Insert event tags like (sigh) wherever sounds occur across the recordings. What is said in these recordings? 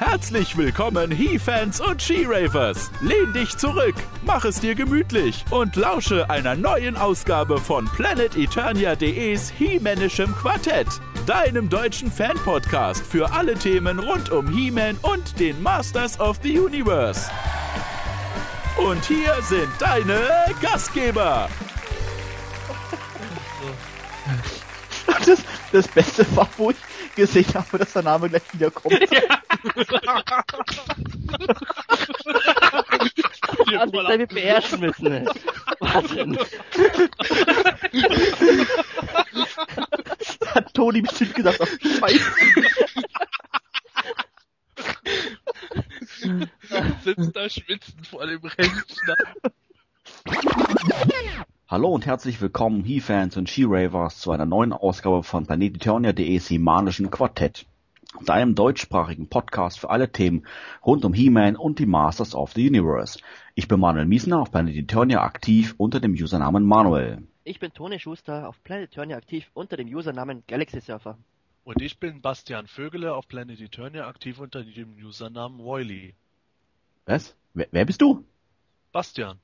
Herzlich willkommen, He-Fans und She-Ravers. Lehn dich zurück, mach es dir gemütlich und lausche einer neuen Ausgabe von PlanetEternia.de's He-Manischem Quartett, deinem deutschen Fan-Podcast für alle Themen rund um He-Man und den Masters of the Universe. Und hier sind deine Gastgeber. (laughs) Das, das Beste war, wo ich gesehen habe, dass der Name gleich wiederkommt. (laughs) Ja. Hat deine beherrschen müssen. ey. Wahnsinn. (laughs) Hat Toni bestimmt gesagt, ach, scheiße. sitzt da schwitzend vor dem Rechner. (laughs) Hallo und herzlich willkommen, He-Fans und She-Ravers, zu einer neuen Ausgabe von PlanetEternia.de Simanischen Quartett. Deinem deutschsprachigen Podcast für alle Themen rund um He-Man und die Masters of the Universe. Ich bin Manuel Miesner auf Planet Eternia aktiv unter dem Usernamen Manuel. Ich bin Toni Schuster auf Planet Turnier aktiv unter dem Usernamen Galaxy Surfer. Und ich bin Bastian Vögele auf Planet Eternia aktiv unter dem Usernamen Woily. Was? Wer, wer bist du? Bastian.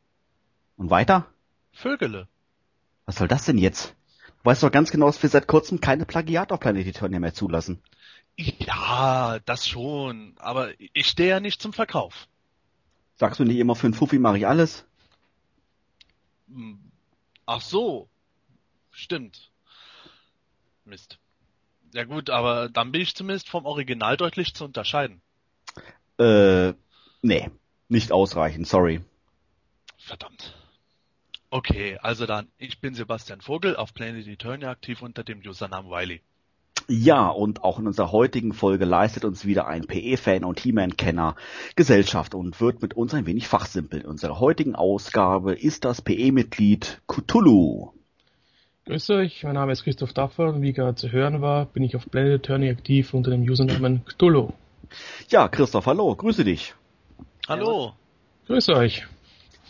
Und weiter? Vögele. Was soll das denn jetzt? Du weißt doch ganz genau, dass wir seit kurzem keine Plagiat auf Planet Eternia mehr zulassen. Ja, das schon. Aber ich stehe ja nicht zum Verkauf. Sagst du nicht immer für einen Fuffi mache ich alles? Hm. Ach so. Stimmt. Mist. Ja gut, aber dann bin ich zumindest vom Original deutlich zu unterscheiden. Äh, nee. Nicht ausreichend, sorry. Verdammt. Okay, also dann, ich bin Sebastian Vogel auf Planet Eternia aktiv unter dem Usernamen Wiley. Ja, und auch in unserer heutigen Folge leistet uns wieder ein PE-Fan und He-Man-Kenner Gesellschaft und wird mit uns ein wenig fachsimpeln. In unserer heutigen Ausgabe ist das PE-Mitglied Cthulhu. Grüß euch, mein Name ist Christoph Daffer und wie gerade zu hören war, bin ich auf Planet Attorney aktiv unter dem Usernamen Cthulhu. Ja, Christoph, hallo, grüße dich. Hallo. Grüß euch.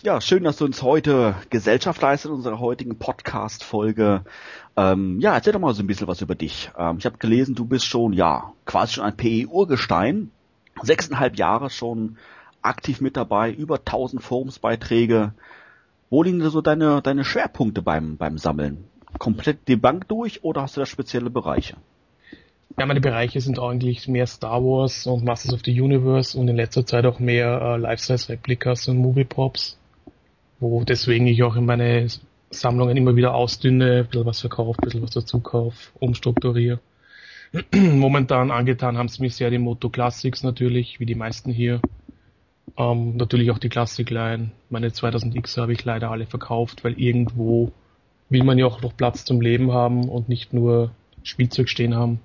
Ja, schön, dass du uns heute Gesellschaft leistet in unserer heutigen Podcast-Folge. Ähm, ja, erzähl doch mal so ein bisschen was über dich. Ähm, ich habe gelesen, du bist schon, ja, quasi schon ein PE-Urgestein. Sechseinhalb Jahre schon aktiv mit dabei, über 1000 Forumsbeiträge. Wo liegen da so deine, deine Schwerpunkte beim, beim Sammeln? Komplett die Bank durch oder hast du da spezielle Bereiche? Ja, meine Bereiche sind eigentlich mehr Star Wars und Masters of the Universe und in letzter Zeit auch mehr äh, Life-Size-Replikas und Movie-Props, wo deswegen ich auch in meine Sammlungen immer wieder ausdünne, ein bisschen was verkaufe, ein bisschen was dazu kaufe, umstrukturiere. (clears throat) Momentan angetan haben sie mich sehr die Moto Classics natürlich, wie die meisten hier. Ähm, natürlich auch die Classic-Line. Meine 2000X habe ich leider alle verkauft, weil irgendwo will man ja auch noch Platz zum Leben haben und nicht nur Spielzeug stehen haben.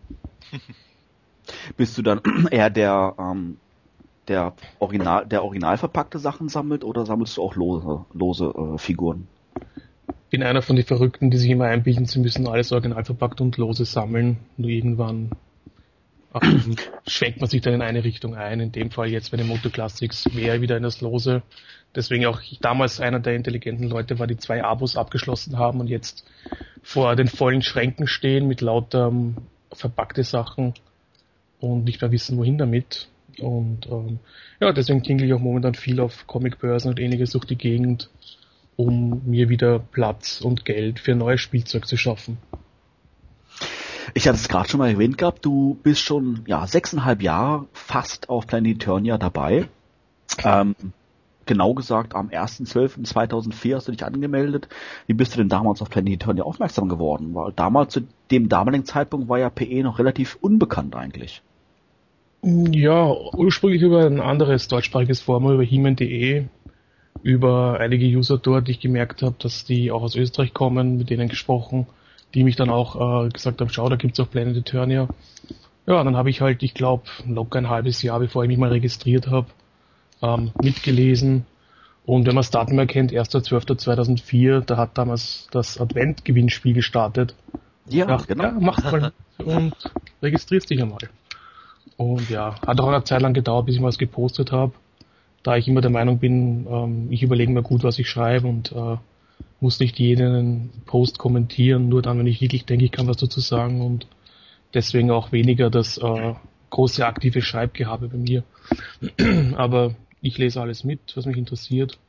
(laughs) Bist du dann (clears throat) eher der, ähm, der original, der original verpackte Sachen sammelt oder sammelst du auch lose, lose äh, Figuren? bin einer von den Verrückten, die sich immer einbilden, sie müssen alles original verpackt und lose sammeln. Nur irgendwann ähm, schwenkt man sich dann in eine Richtung ein. In dem Fall jetzt bei den Moto Classics wäre wieder in das Lose. Deswegen auch ich damals einer der intelligenten Leute war, die zwei Abos abgeschlossen haben und jetzt vor den vollen Schränken stehen mit lauter ähm, verpackte Sachen und nicht mehr wissen, wohin damit. Und ähm, ja, deswegen tingle ich auch momentan viel auf Comicbörsen und ähnliches durch die Gegend, um mir wieder Platz und Geld für neues Spielzeug zu schaffen. Ich hatte es gerade schon mal erwähnt gehabt, du bist schon ja sechseinhalb Jahre fast auf Planet Eternia dabei. Ähm, genau gesagt, am 1.12.2004 hast du dich angemeldet. Wie bist du denn damals auf Planet Eternia aufmerksam geworden? Weil damals, zu dem damaligen Zeitpunkt, war ja PE noch relativ unbekannt eigentlich. Ja, ursprünglich über ein anderes deutschsprachiges Forum, über Heman.de, über einige User dort, die ich gemerkt habe, dass die auch aus Österreich kommen, mit denen gesprochen, die mich dann auch äh, gesagt haben, schau, da gibt's auch Planet Eternia. Ja, dann habe ich halt, ich glaube, locker ein halbes Jahr, bevor ich mich mal registriert habe, ähm, mitgelesen. Und wenn man das Datum erkennt, 1.12.2004, da hat damals das Advent-Gewinnspiel gestartet. Ja, Ja, ja mach mal (laughs) und registrierst dich einmal. Und ja, hat auch eine Zeit lang gedauert, bis ich mal was gepostet habe, da ich immer der Meinung bin, ähm, ich überlege mir gut, was ich schreibe und äh, muss nicht jeden Post kommentieren, nur dann, wenn ich wirklich denke, ich kann was dazu sagen und deswegen auch weniger das äh, große aktive Schreibgehabe bei mir. (clears throat) Aber ich lese alles mit, was mich interessiert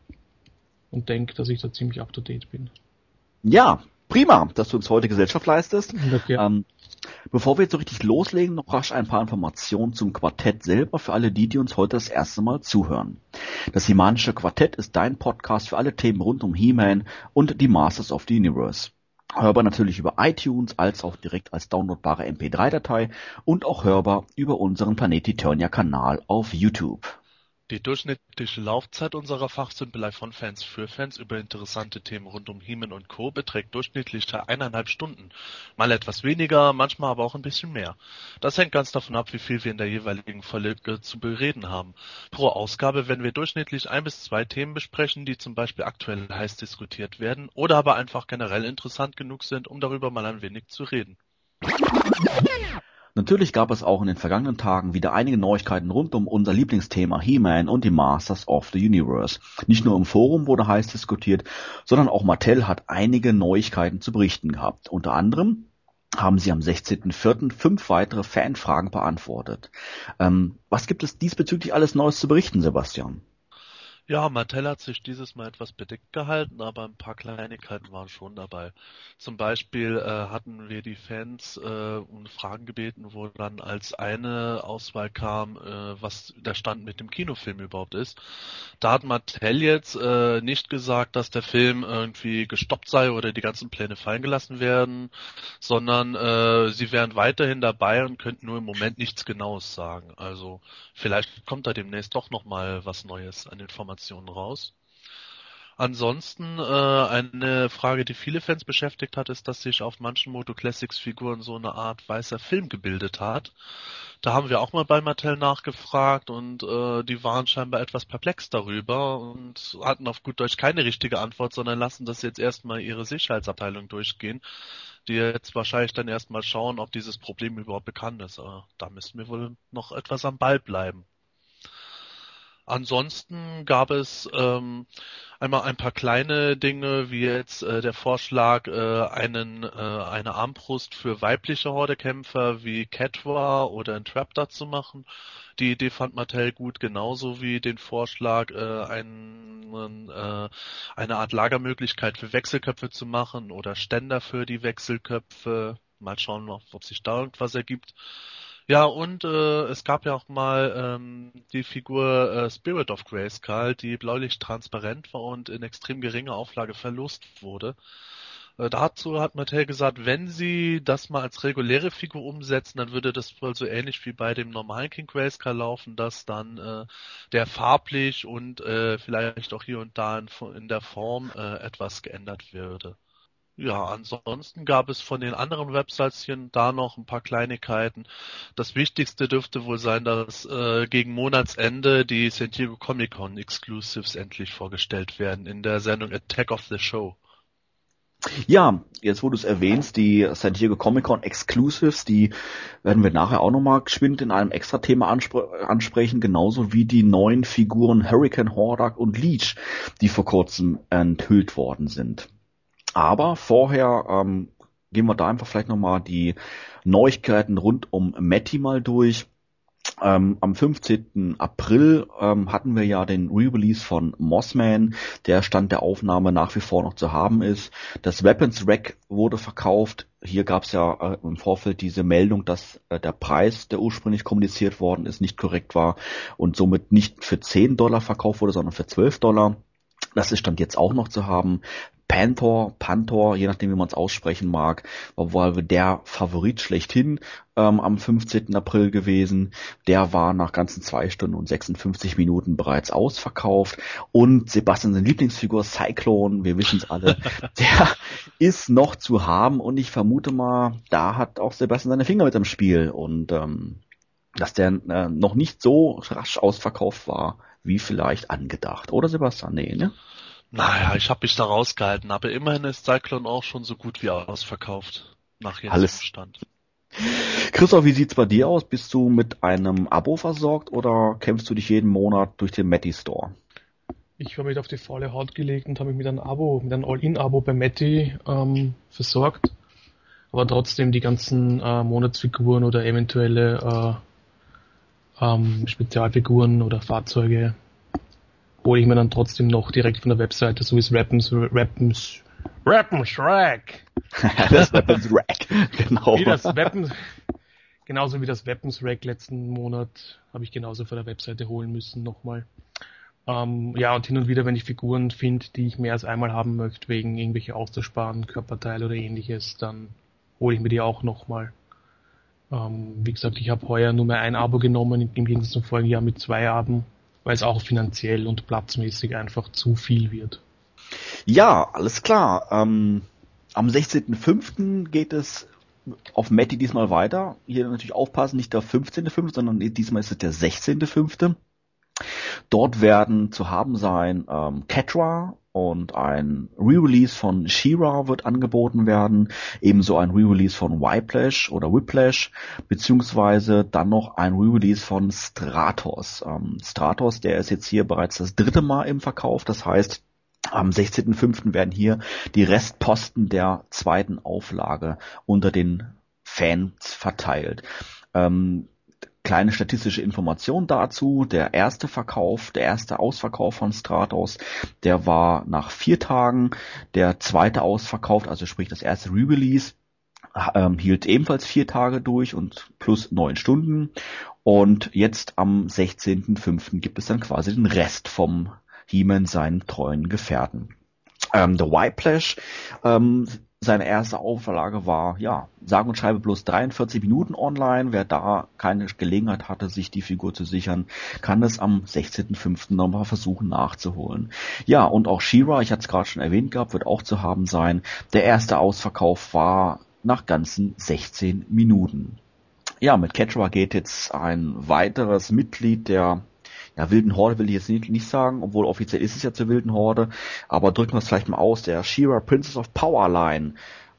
und denke, dass ich da ziemlich up to date bin. Ja, prima, dass du uns heute Gesellschaft leistest. Okay. Ähm, bevor wir jetzt so richtig loslegen, noch rasch ein paar Informationen zum Quartett selber für alle die, die uns heute das erste Mal zuhören. Das Himanische Quartett ist dein Podcast für alle Themen rund um He-Man und die Masters of the Universe. Hörbar natürlich über iTunes als auch direkt als downloadbare MP3-Datei und auch hörbar über unseren Planet Eternia Kanal auf YouTube. Die durchschnittliche Laufzeit unserer Fachsimpelei von Fans für Fans über interessante Themen rund um He-Man und Co. beträgt durchschnittlich eineinhalb Stunden. Mal etwas weniger, manchmal aber auch ein bisschen mehr. Das hängt ganz davon ab, wie viel wir in der jeweiligen Folge zu bereden haben. Pro Ausgabe werden wir durchschnittlich ein bis zwei Themen besprechen, die zum Beispiel aktuell heiß diskutiert werden oder aber einfach generell interessant genug sind, um darüber mal ein wenig zu reden. Natürlich gab es auch in den vergangenen Tagen wieder einige Neuigkeiten rund um unser Lieblingsthema He-Man und die Masters of the Universe. Nicht nur im Forum wurde heiß diskutiert, sondern auch Mattel hat einige Neuigkeiten zu berichten gehabt. Unter anderem haben sie am 16.04. fünf weitere Fanfragen beantwortet. Ähm, was gibt es diesbezüglich alles Neues zu berichten, Sebastian? Ja, Mattel hat sich dieses Mal etwas bedeckt gehalten, aber ein paar Kleinigkeiten waren schon dabei. Zum Beispiel äh, hatten wir die Fans äh, um Fragen gebeten, wo dann als eine Auswahl kam, äh, was der Stand mit dem Kinofilm überhaupt ist. Da hat Mattel jetzt äh, nicht gesagt, dass der Film irgendwie gestoppt sei oder die ganzen Pläne fallen gelassen werden, sondern äh, sie wären weiterhin dabei und könnten nur im Moment nichts Genaues sagen. Also vielleicht kommt da demnächst doch nochmal was Neues an Informationen Informationen raus. Ansonsten äh, eine Frage, die viele Fans beschäftigt hat, ist, dass sich auf manchen Moto Classics Figuren so eine Art weißer Film gebildet hat. Da haben wir auch mal bei Mattel nachgefragt und äh, die waren scheinbar etwas perplex darüber und hatten auf gut Deutsch keine richtige Antwort, sondern lassen das jetzt erstmal ihre Sicherheitsabteilung durchgehen, die jetzt wahrscheinlich dann erstmal schauen, ob dieses Problem überhaupt bekannt ist. Aber da müssen wir wohl noch etwas am Ball bleiben. Ansonsten gab es ähm, einmal ein paar kleine Dinge, wie jetzt äh, der Vorschlag, äh, einen, äh, eine Armbrust für weibliche Hordekämpfer wie Catwa oder Entraptor zu machen. Die Idee fand Mattel gut, genauso wie den Vorschlag, äh, einen, äh, eine Art Lagermöglichkeit für Wechselköpfe zu machen oder Ständer für die Wechselköpfe. Mal schauen, ob sich da irgendwas ergibt. Ja, und äh, es gab ja auch mal ähm, die Figur äh, Spirit of Grayskull, die bläulich transparent war und in extrem geringer Auflage verlost wurde. Äh, dazu hat Mattel gesagt, wenn sie das mal als reguläre Figur umsetzen, dann würde das wohl so ähnlich wie bei dem normalen King Grayskull laufen, dass dann äh, der farblich und äh, vielleicht auch hier und da in, in der Form äh, etwas geändert würde. Ja, ansonsten gab es von den anderen Websites da noch ein paar Kleinigkeiten. Das Wichtigste dürfte wohl sein, dass äh, gegen Monatsende die San Diego Comic Con Exclusives endlich vorgestellt werden in der Sendung Attack of the Show. Ja, jetzt wo du es erwähnst, die San Diego Comic Con Exclusives, die werden wir nachher auch nochmal geschwind in einem extra Thema anspr ansprechen, genauso wie die neuen Figuren Hurricane Hordak und Leech, die vor kurzem enthüllt worden sind. Aber vorher ähm, gehen wir da einfach vielleicht nochmal die Neuigkeiten rund um Matty mal durch. Ähm, am 15. April ähm, hatten wir ja den Re-Release von Mossman, der Stand der Aufnahme nach wie vor noch zu haben ist. Das Weapons Rack wurde verkauft. Hier gab es ja äh, im Vorfeld diese Meldung, dass äh, der Preis, der ursprünglich kommuniziert worden ist, nicht korrekt war und somit nicht für 10 Dollar verkauft wurde, sondern für 12 Dollar. Das ist Stand jetzt auch noch zu haben. Panther, Panther, je nachdem wie man es aussprechen mag, war wohl der Favorit schlechthin ähm, am 15. April gewesen. Der war nach ganzen zwei Stunden und 56 Minuten bereits ausverkauft. Und Sebastians Lieblingsfigur Cyclone, wir wissen es alle, (laughs) der ist noch zu haben und ich vermute mal, da hat auch Sebastian seine Finger mit im Spiel und ähm, dass der äh, noch nicht so rasch ausverkauft war, wie vielleicht angedacht. Oder Sebastian? Nee, ne? Naja, ich habe mich da rausgehalten, aber immerhin ist Cyclone auch schon so gut wie ausverkauft. Nach jetzt Alles. Stand. Christoph, wie sieht's bei dir aus? Bist du mit einem Abo versorgt oder kämpfst du dich jeden Monat durch den Matty Store? Ich habe mich auf die faule Haut gelegt und habe mich mit einem Abo, mit einem All-In-Abo bei Matty ähm, versorgt. Aber trotzdem die ganzen äh, Monatsfiguren oder eventuelle ähm, Spezialfiguren oder Fahrzeuge hole ich mir dann trotzdem noch direkt von der Webseite, so wie es Rappens, Rappens, Rappens Rack. (laughs) das Weapons Rack, genau. Wie das Weapons, genauso wie das Weapons Rack letzten Monat habe ich genauso von der Webseite holen müssen nochmal. Ähm, ja, und hin und wieder, wenn ich Figuren finde, die ich mehr als einmal haben möchte, wegen irgendwelche auszusparen, Körperteile oder ähnliches, dann hole ich mir die auch nochmal. Ähm, wie gesagt, ich habe heuer nur mehr ein Abo genommen, im Gegensatz zum vorigen Jahr mit zwei Abo, weil es auch finanziell und platzmäßig einfach zu viel wird. Ja, alles klar. Ähm, am 16.05. geht es auf Matti diesmal weiter. Hier natürlich aufpassen, nicht der 15.05., sondern diesmal ist es der 16.05. Dort werden zu haben sein ähm, Catra und ein Re-Release von She-Ra wird angeboten werden, ebenso ein Re-Release von Whiplash oder Whiplash, beziehungsweise dann noch ein Re-Release von Stratos. Ähm, Stratos, der ist jetzt hier bereits das dritte Mal im Verkauf, das heißt, am 16.05. werden hier die Restposten der zweiten Auflage unter den Fans verteilt. Ähm, kleine statistische Information dazu. Der erste Verkauf, der erste Ausverkauf von Stratos, der war nach vier Tagen. Der zweite Ausverkauf, also sprich das erste Re-Release, ähm, hielt ebenfalls vier Tage durch und plus neun Stunden. Und jetzt am 16.05. gibt es dann quasi den Rest vom He-Man seinen treuen Gefährten. Ähm, The Whiplash ähm, seine erste Auflage war, ja, sagen und schreibe bloß 43 Minuten online. Wer da keine Gelegenheit hatte, sich die Figur zu sichern, kann es am 16.05. nochmal versuchen nachzuholen. Ja, und auch Shira, ich hatte es gerade schon erwähnt gehabt, wird auch zu haben sein. Der erste Ausverkauf war nach ganzen 16 Minuten. Ja, mit Ketra geht jetzt ein weiteres Mitglied der ja, wilden Horde will ich jetzt nicht, nicht sagen, obwohl offiziell ist es ja zur wilden Horde, aber drücken wir es vielleicht mal aus, der Shira Princess of Power Line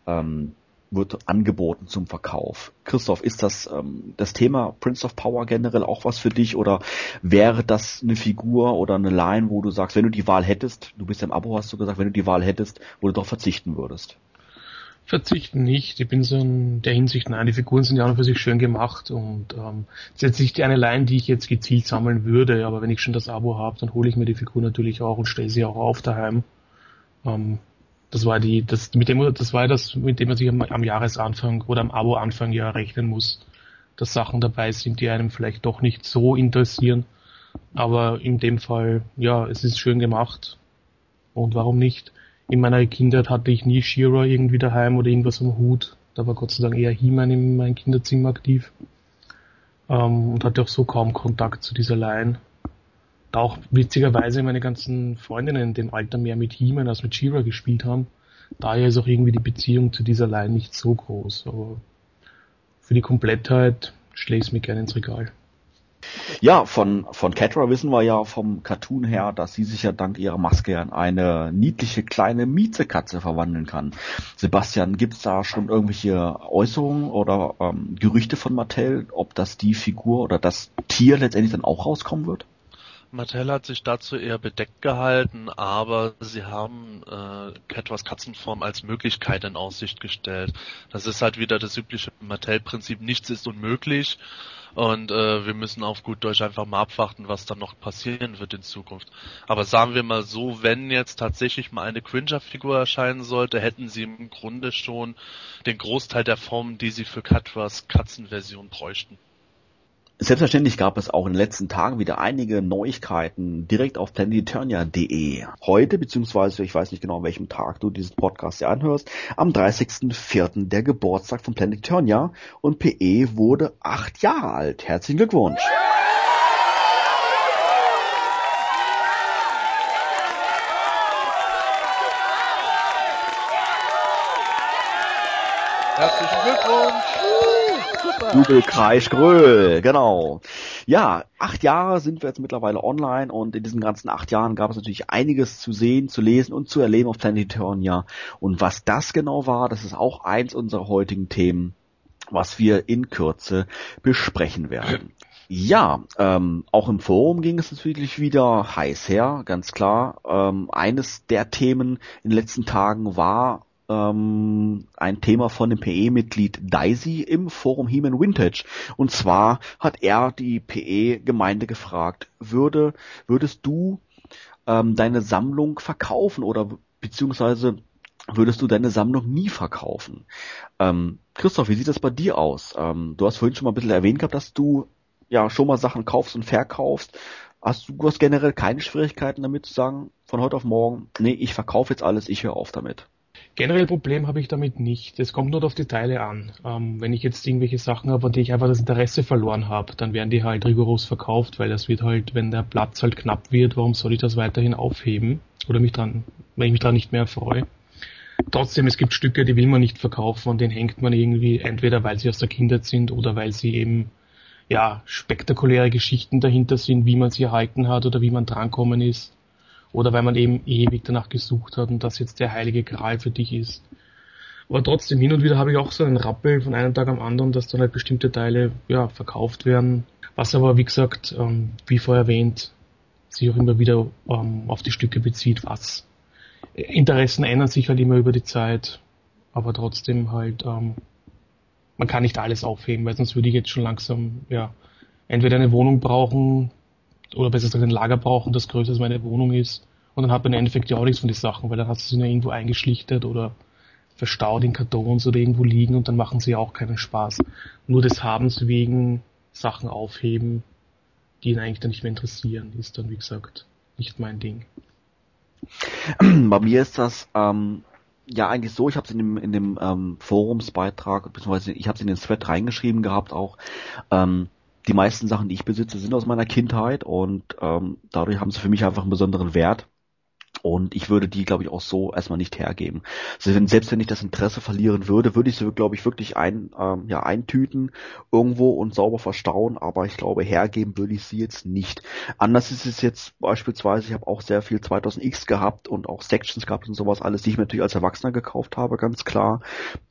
ähm, wird angeboten zum Verkauf. Christoph, ist das ähm, das Thema Prince of Power generell auch was für dich oder wäre das eine Figur oder eine Line, wo du sagst, wenn du die Wahl hättest, du bist ja im Abo, hast du gesagt, wenn du die Wahl hättest, wo du doch verzichten würdest? Verzichten nicht. Ich bin so in der Hinsicht, nein, die Figuren sind ja auch für sich schön gemacht und ähm, ist jetzt nicht eine Line, die ich jetzt gezielt sammeln würde, aber wenn ich schon das Abo habe, dann hole ich mir die Figur natürlich auch und stelle sie auch auf daheim. Ähm, das war die, das mit dem, das war das, mit dem man sich am, am Jahresanfang oder am Abo-Anfang ja rechnen muss, dass Sachen dabei sind, die einem vielleicht doch nicht so interessieren. Aber in dem Fall, ja, es ist schön gemacht. Und warum nicht? In meiner Kindheit hatte ich nie Shira irgendwie daheim oder irgendwas am Hut. Da war Gott sei Dank eher He-Man in meinem Kinderzimmer aktiv. Ähm, und hatte auch so kaum Kontakt zu dieser Line. Da auch witzigerweise meine ganzen Freundinnen in dem Alter mehr mit He-Man als mit Shira gespielt haben. Daher ist auch irgendwie die Beziehung zu dieser Line nicht so groß. Aber für die Komplettheit schlägt es mir gerne ins Regal. Ja, von, von Catra wissen wir ja vom Cartoon her, dass sie sich ja dank ihrer Maske in eine niedliche kleine Miezekatze verwandeln kann. Sebastian, gibt's da schon irgendwelche Äußerungen oder ähm, Gerüchte von Mattel, ob das die Figur oder das Tier letztendlich dann auch rauskommen wird? Mattel hat sich dazu eher bedeckt gehalten, aber sie haben äh, Catwas Katzenform als Möglichkeit in Aussicht gestellt. Das ist halt wieder das übliche Mattel-Prinzip, nichts ist unmöglich. Und äh, wir müssen auf gut Deutsch einfach mal abwarten, was dann noch passieren wird in Zukunft. Aber sagen wir mal so, wenn jetzt tatsächlich mal eine Cringer-Figur erscheinen sollte, hätten sie im Grunde schon den Großteil der Formen, die sie für Katwas Katzenversion bräuchten. Selbstverständlich gab es auch in den letzten Tagen wieder einige Neuigkeiten direkt auf planeteturnia.de. Heute, beziehungsweise ich weiß nicht genau, an welchem Tag du diesen Podcast hier anhörst, am 30.04. der Geburtstag von Planeturnia und PE wurde acht Jahre alt. Herzlichen Glückwunsch! Herzlichen Glückwunsch! Google Kreisch Gröll, genau. Ja, acht Jahre sind wir jetzt mittlerweile online und in diesen ganzen acht Jahren gab es natürlich einiges zu sehen, zu lesen und zu erleben auf Planetonia. Und was das genau war, das ist auch eins unserer heutigen Themen, was wir in Kürze besprechen werden. Ja, ähm, auch im Forum ging es natürlich wieder heiß her, ganz klar. Ähm, eines der Themen in den letzten Tagen war ähm, ein Thema von dem PE-Mitglied Daisy im Forum Heman Vintage. Und zwar hat er die PE-Gemeinde gefragt, würde, würdest du ähm, deine Sammlung verkaufen oder beziehungsweise würdest du deine Sammlung nie verkaufen? Ähm, Christoph, wie sieht das bei dir aus? Ähm, du hast vorhin schon mal ein bisschen erwähnt gehabt, dass du ja schon mal Sachen kaufst und verkaufst. Hast du, hast generell keine Schwierigkeiten damit zu sagen, von heute auf morgen, nee, ich verkaufe jetzt alles, ich höre auf damit? Generell Problem habe ich damit nicht. Es kommt nur auf die Teile an. Ähm, wenn ich jetzt irgendwelche Sachen habe, an die ich einfach das Interesse verloren habe, dann werden die halt rigoros verkauft, weil das wird halt, wenn der Platz halt knapp wird, warum soll ich das weiterhin aufheben? Oder mich dran, wenn ich mich dran nicht mehr freue. Trotzdem, es gibt Stücke, die will man nicht verkaufen und den hängt man irgendwie entweder, weil sie aus der Kindheit sind oder weil sie eben ja spektakuläre Geschichten dahinter sind, wie man sie erhalten hat oder wie man drankommen ist oder weil man eben ewig danach gesucht hat und das jetzt der heilige Gral für dich ist. Aber trotzdem, hin und wieder habe ich auch so einen Rappel von einem Tag am anderen, dass dann halt bestimmte Teile ja, verkauft werden. Was aber, wie gesagt, ähm, wie vorher erwähnt, sich auch immer wieder ähm, auf die Stücke bezieht, was. Interessen ändern sich halt immer über die Zeit, aber trotzdem halt, ähm, man kann nicht alles aufheben, weil sonst würde ich jetzt schon langsam, ja, entweder eine Wohnung brauchen, oder besser gesagt ein Lager brauchen, das größer als meine Wohnung ist. Und dann hat man im Endeffekt ja auch nichts von den Sachen, weil dann hast du sie ja irgendwo eingeschlichtet oder verstaut in Kartons oder irgendwo liegen und dann machen sie auch keinen Spaß. Nur des Habens wegen Sachen aufheben, die ihn eigentlich dann nicht mehr interessieren, ist dann wie gesagt nicht mein Ding. (clears throat) Bei mir ist das ähm, ja eigentlich so, ich habe es in dem, in dem ähm, Forumsbeitrag, beziehungsweise ich habe es in den Thread reingeschrieben gehabt auch, ähm, die meisten Sachen, die ich besitze, sind aus meiner Kindheit und ähm, dadurch haben sie für mich einfach einen besonderen Wert. Und ich würde die, glaube ich, auch so erstmal nicht hergeben. Also wenn, selbst wenn ich das Interesse verlieren würde, würde ich sie, glaube ich, wirklich ein, ähm, ja, eintüten irgendwo und sauber verstauen. Aber ich glaube, hergeben würde ich sie jetzt nicht. Anders ist es jetzt beispielsweise, ich habe auch sehr viel 2000X gehabt und auch Sections gehabt und sowas alles, die ich mir natürlich als Erwachsener gekauft habe, ganz klar.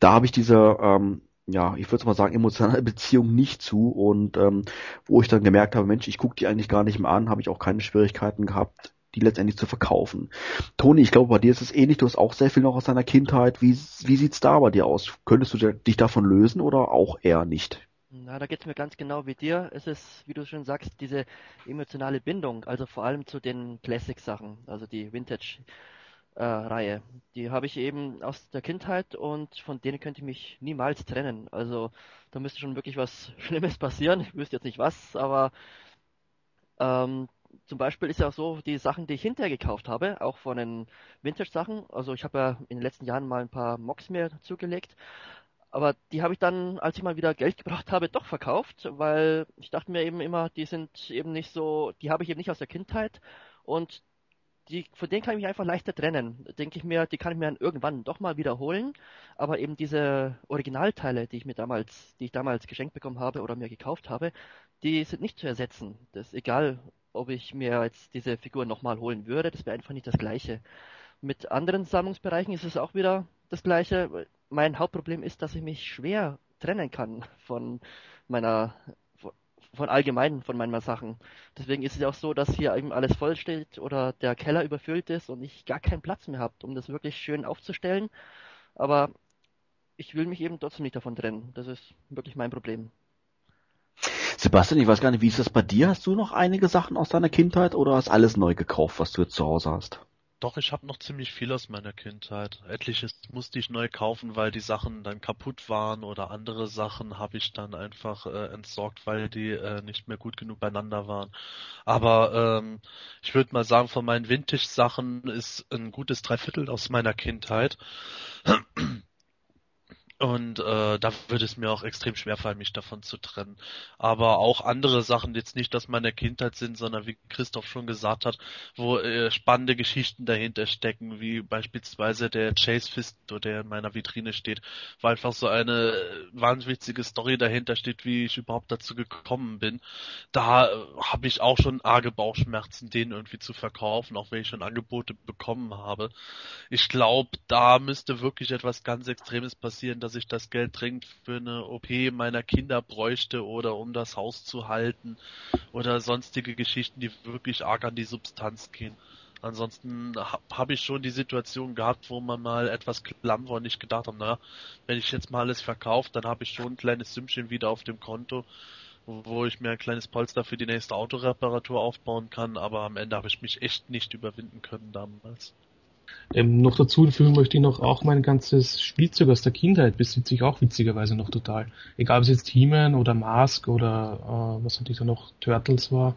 Da habe ich diese ähm, ja, ich würde mal sagen, emotionale (laughs) Beziehung nicht zu und ähm, wo ich dann gemerkt habe, Mensch, ich gucke die eigentlich gar nicht mehr an, habe ich auch keine Schwierigkeiten gehabt, die letztendlich zu verkaufen. Toni, ich glaube, bei dir ist es ähnlich, du hast auch sehr viel noch aus deiner Kindheit. Wie, wie sieht's da bei dir aus? Könntest du dich davon lösen oder auch eher nicht? Na, da geht's mir ganz genau wie dir. Es ist, wie du schon sagst, diese emotionale Bindung, also vor allem zu den Classic-Sachen, also die Vintage äh, Reihe. Die habe ich eben aus der Kindheit und von denen könnte ich mich niemals trennen. Also da müsste schon wirklich was (laughs) Schlimmes passieren. Ich wüsste jetzt nicht was, aber ähm, zum Beispiel ist ja auch so, die Sachen, die ich hinterher gekauft habe, auch von den Vintage-Sachen, also ich habe ja in den letzten Jahren mal ein paar Mocks mir zugelegt, aber die habe ich dann, als ich mal wieder Geld gebracht habe, doch verkauft, weil ich dachte mir eben immer, die sind eben nicht so, die habe ich eben nicht aus der Kindheit und die, von denen kann ich mich einfach leichter trennen. Denke ich mir, die kann ich mir dann irgendwann doch mal wiederholen. Aber eben diese Originalteile, die ich mir damals, die ich damals geschenkt bekommen habe oder mir gekauft habe, die sind nicht zu ersetzen. Das ist egal, ob ich mir jetzt diese Figur nochmal holen würde, das wäre einfach nicht das gleiche. Mit anderen Sammlungsbereichen ist es auch wieder das gleiche. Mein Hauptproblem ist, dass ich mich schwer trennen kann von meiner von allgemein von meinen Sachen. Deswegen ist es ja auch so, dass hier eben alles voll steht oder der Keller überfüllt ist und ich gar keinen Platz mehr habe, um das wirklich schön aufzustellen. Aber ich will mich eben trotzdem nicht davon trennen. Das ist wirklich mein Problem. Sebastian, ich weiß gar nicht, wie ist das bei dir? Hast du noch einige Sachen aus deiner Kindheit oder hast alles neu gekauft, was du jetzt zu Hause hast? Doch, ich habe noch ziemlich viel aus meiner Kindheit. Etliches musste ich neu kaufen, weil die Sachen dann kaputt waren oder andere Sachen habe ich dann einfach äh, entsorgt, weil die äh, nicht mehr gut genug beieinander waren. Aber ähm, ich würde mal sagen, von meinen Vintage-Sachen ist ein gutes Dreiviertel aus meiner Kindheit. Und äh, da würde es mir auch extrem schwer fallen, mich davon zu trennen. Aber auch andere Sachen, jetzt nicht aus meiner Kindheit sind, sondern wie Christoph schon gesagt hat, wo äh, spannende Geschichten dahinter stecken, wie beispielsweise der Chase Fisto, der in meiner Vitrine steht, wo einfach so eine äh, wahnwitzige Story dahinter steht, wie ich überhaupt dazu gekommen bin. Da äh, habe ich auch schon arge Bauchschmerzen, den irgendwie zu verkaufen, auch wenn ich schon Angebote bekommen habe. Ich glaube, da müsste wirklich etwas ganz Extremes passieren, dass dass ich das Geld dringend für eine OP meiner Kinder bräuchte oder um das Haus zu halten oder sonstige Geschichten, die wirklich arg an die Substanz gehen. Ansonsten habe hab ich schon die Situation gehabt, wo man mal etwas klamm war und nicht gedacht hat, naja, wenn ich jetzt mal alles verkauft, dann habe ich schon ein kleines Sümmchen wieder auf dem Konto, wo ich mir ein kleines Polster für die nächste Autoreparatur aufbauen kann, aber am Ende habe ich mich echt nicht überwinden können damals. Ähm, noch dazu fügen möchte ich noch auch mein ganzes Spielzeug aus der Kindheit besitze ich auch witzigerweise noch total. Egal ob es jetzt He-Man oder Mask oder äh, was hatte ich da noch, Turtles war.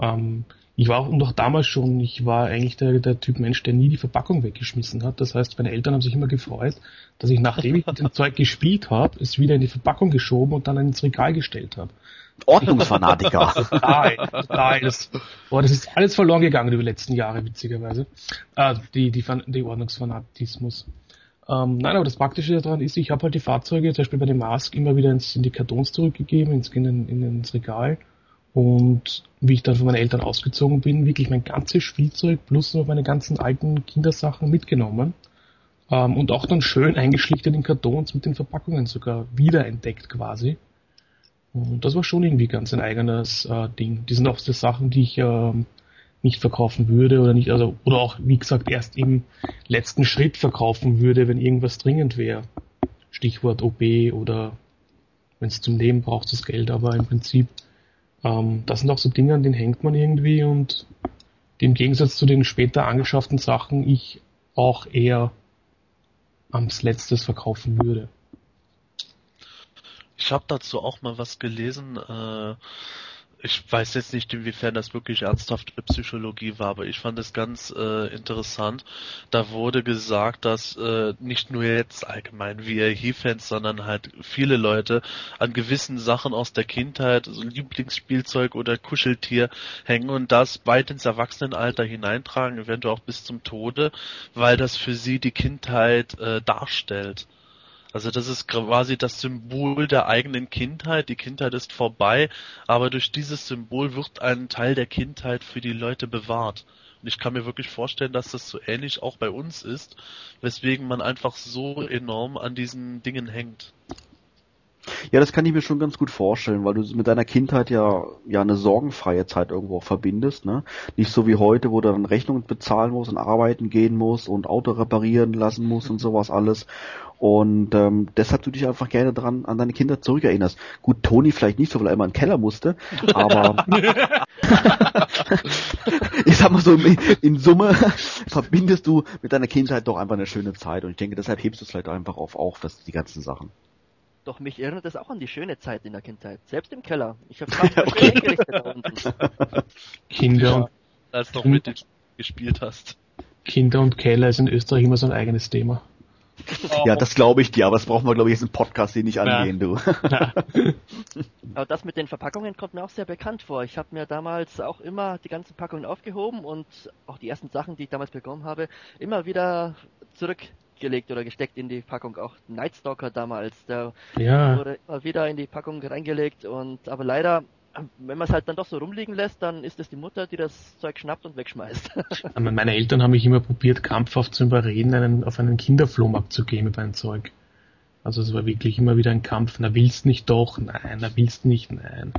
Ähm, ich war auch noch damals schon, ich war eigentlich der, der Typ Mensch, der nie die Verpackung weggeschmissen hat. Das heißt, meine Eltern haben sich immer gefreut, dass ich nachdem ich mit dem (laughs) Zeug gespielt habe, es wieder in die Verpackung geschoben und dann ins Regal gestellt habe. Ordnungsfanatiker. (laughs) total, total. Das, boah, das ist alles verloren gegangen über die letzten Jahre, witzigerweise. Ah, die, die, die Ordnungsfanatismus. Ähm, nein, aber das Praktische daran ist, ich habe halt die Fahrzeuge, zum Beispiel bei dem Mask, immer wieder ins, in die Kartons zurückgegeben, ins, in, in, ins Regal. Und wie ich dann von meinen Eltern ausgezogen bin, wirklich mein ganzes Spielzeug plus noch meine ganzen alten Kindersachen mitgenommen. Ähm, und auch dann schön eingeschlichtet in Kartons mit den Verpackungen sogar wiederentdeckt quasi. Und das war schon irgendwie ganz ein eigenes äh, Ding. Die sind auch so Sachen, die ich äh, nicht verkaufen würde oder nicht, also, oder auch, wie gesagt, erst im letzten Schritt verkaufen würde, wenn irgendwas dringend wäre. Stichwort OB oder wenn es zum Leben braucht, das Geld, aber im Prinzip, ähm, das sind auch so Dinge, an denen hängt man irgendwie und die im Gegensatz zu den später angeschafften Sachen ich auch eher ans letztes verkaufen würde. Ich habe dazu auch mal was gelesen. Äh, ich weiß jetzt nicht, inwiefern das wirklich ernsthafte Psychologie war, aber ich fand es ganz äh, interessant. Da wurde gesagt, dass äh, nicht nur jetzt allgemein wir He-Fans, sondern halt viele Leute an gewissen Sachen aus der Kindheit, so Lieblingsspielzeug oder Kuscheltier hängen und das weit ins Erwachsenenalter hineintragen, eventuell auch bis zum Tode, weil das für sie die Kindheit äh, darstellt. Also das ist quasi das Symbol der eigenen Kindheit. Die Kindheit ist vorbei, aber durch dieses Symbol wird ein Teil der Kindheit für die Leute bewahrt. Und ich kann mir wirklich vorstellen, dass das so ähnlich auch bei uns ist, weswegen man einfach so enorm an diesen Dingen hängt. Ja, das kann ich mir schon ganz gut vorstellen, weil du mit deiner Kindheit ja ja eine sorgenfreie Zeit irgendwo auch verbindest, ne? Nicht so wie heute, wo du dann Rechnungen bezahlen musst und arbeiten gehen musst und Auto reparieren lassen musst und (laughs) sowas alles. Und ähm, deshalb du dich einfach gerne dran an deine Kinder zurückerinnerst. Gut, Toni vielleicht nicht so, weil er immer in den Keller musste, aber (laughs) (laughs) ich sag mal so, in, in Summe verbindest du mit deiner Kindheit doch einfach eine schöne Zeit. Und ich denke, deshalb hebst du es vielleicht einfach auf, auch für die ganzen Sachen. Doch mich erinnert es auch an die schöne Zeit in der Kindheit. Selbst im Keller. Ich habe gerade (laughs) okay. eingerichtet da unten. (laughs) Kinder und als du noch mit gespielt hast. Kinder und Keller ist in Österreich immer so ein eigenes Thema. Ja, das glaube ich dir, aber das brauchen wir, glaube ich, jetzt im Podcast hier nicht angehen, du. (laughs) aber das mit den Verpackungen kommt mir auch sehr bekannt vor. Ich habe mir damals auch immer die ganzen Packungen aufgehoben und auch die ersten Sachen, die ich damals bekommen habe, immer wieder zurückgelegt oder gesteckt in die Packung. Auch Nightstalker damals, der ja. wurde immer wieder in die Packung reingelegt und aber leider wenn man es halt dann doch so rumliegen lässt, dann ist es die Mutter, die das Zeug schnappt und wegschmeißt. (laughs) Meine Eltern haben mich immer probiert, krampfhaft zu überreden, einen, auf einen Kinderflohmarkt zu gehen mit meinem Zeug. Also es war wirklich immer wieder ein Kampf. Na willst nicht doch, nein, na willst nicht, nein.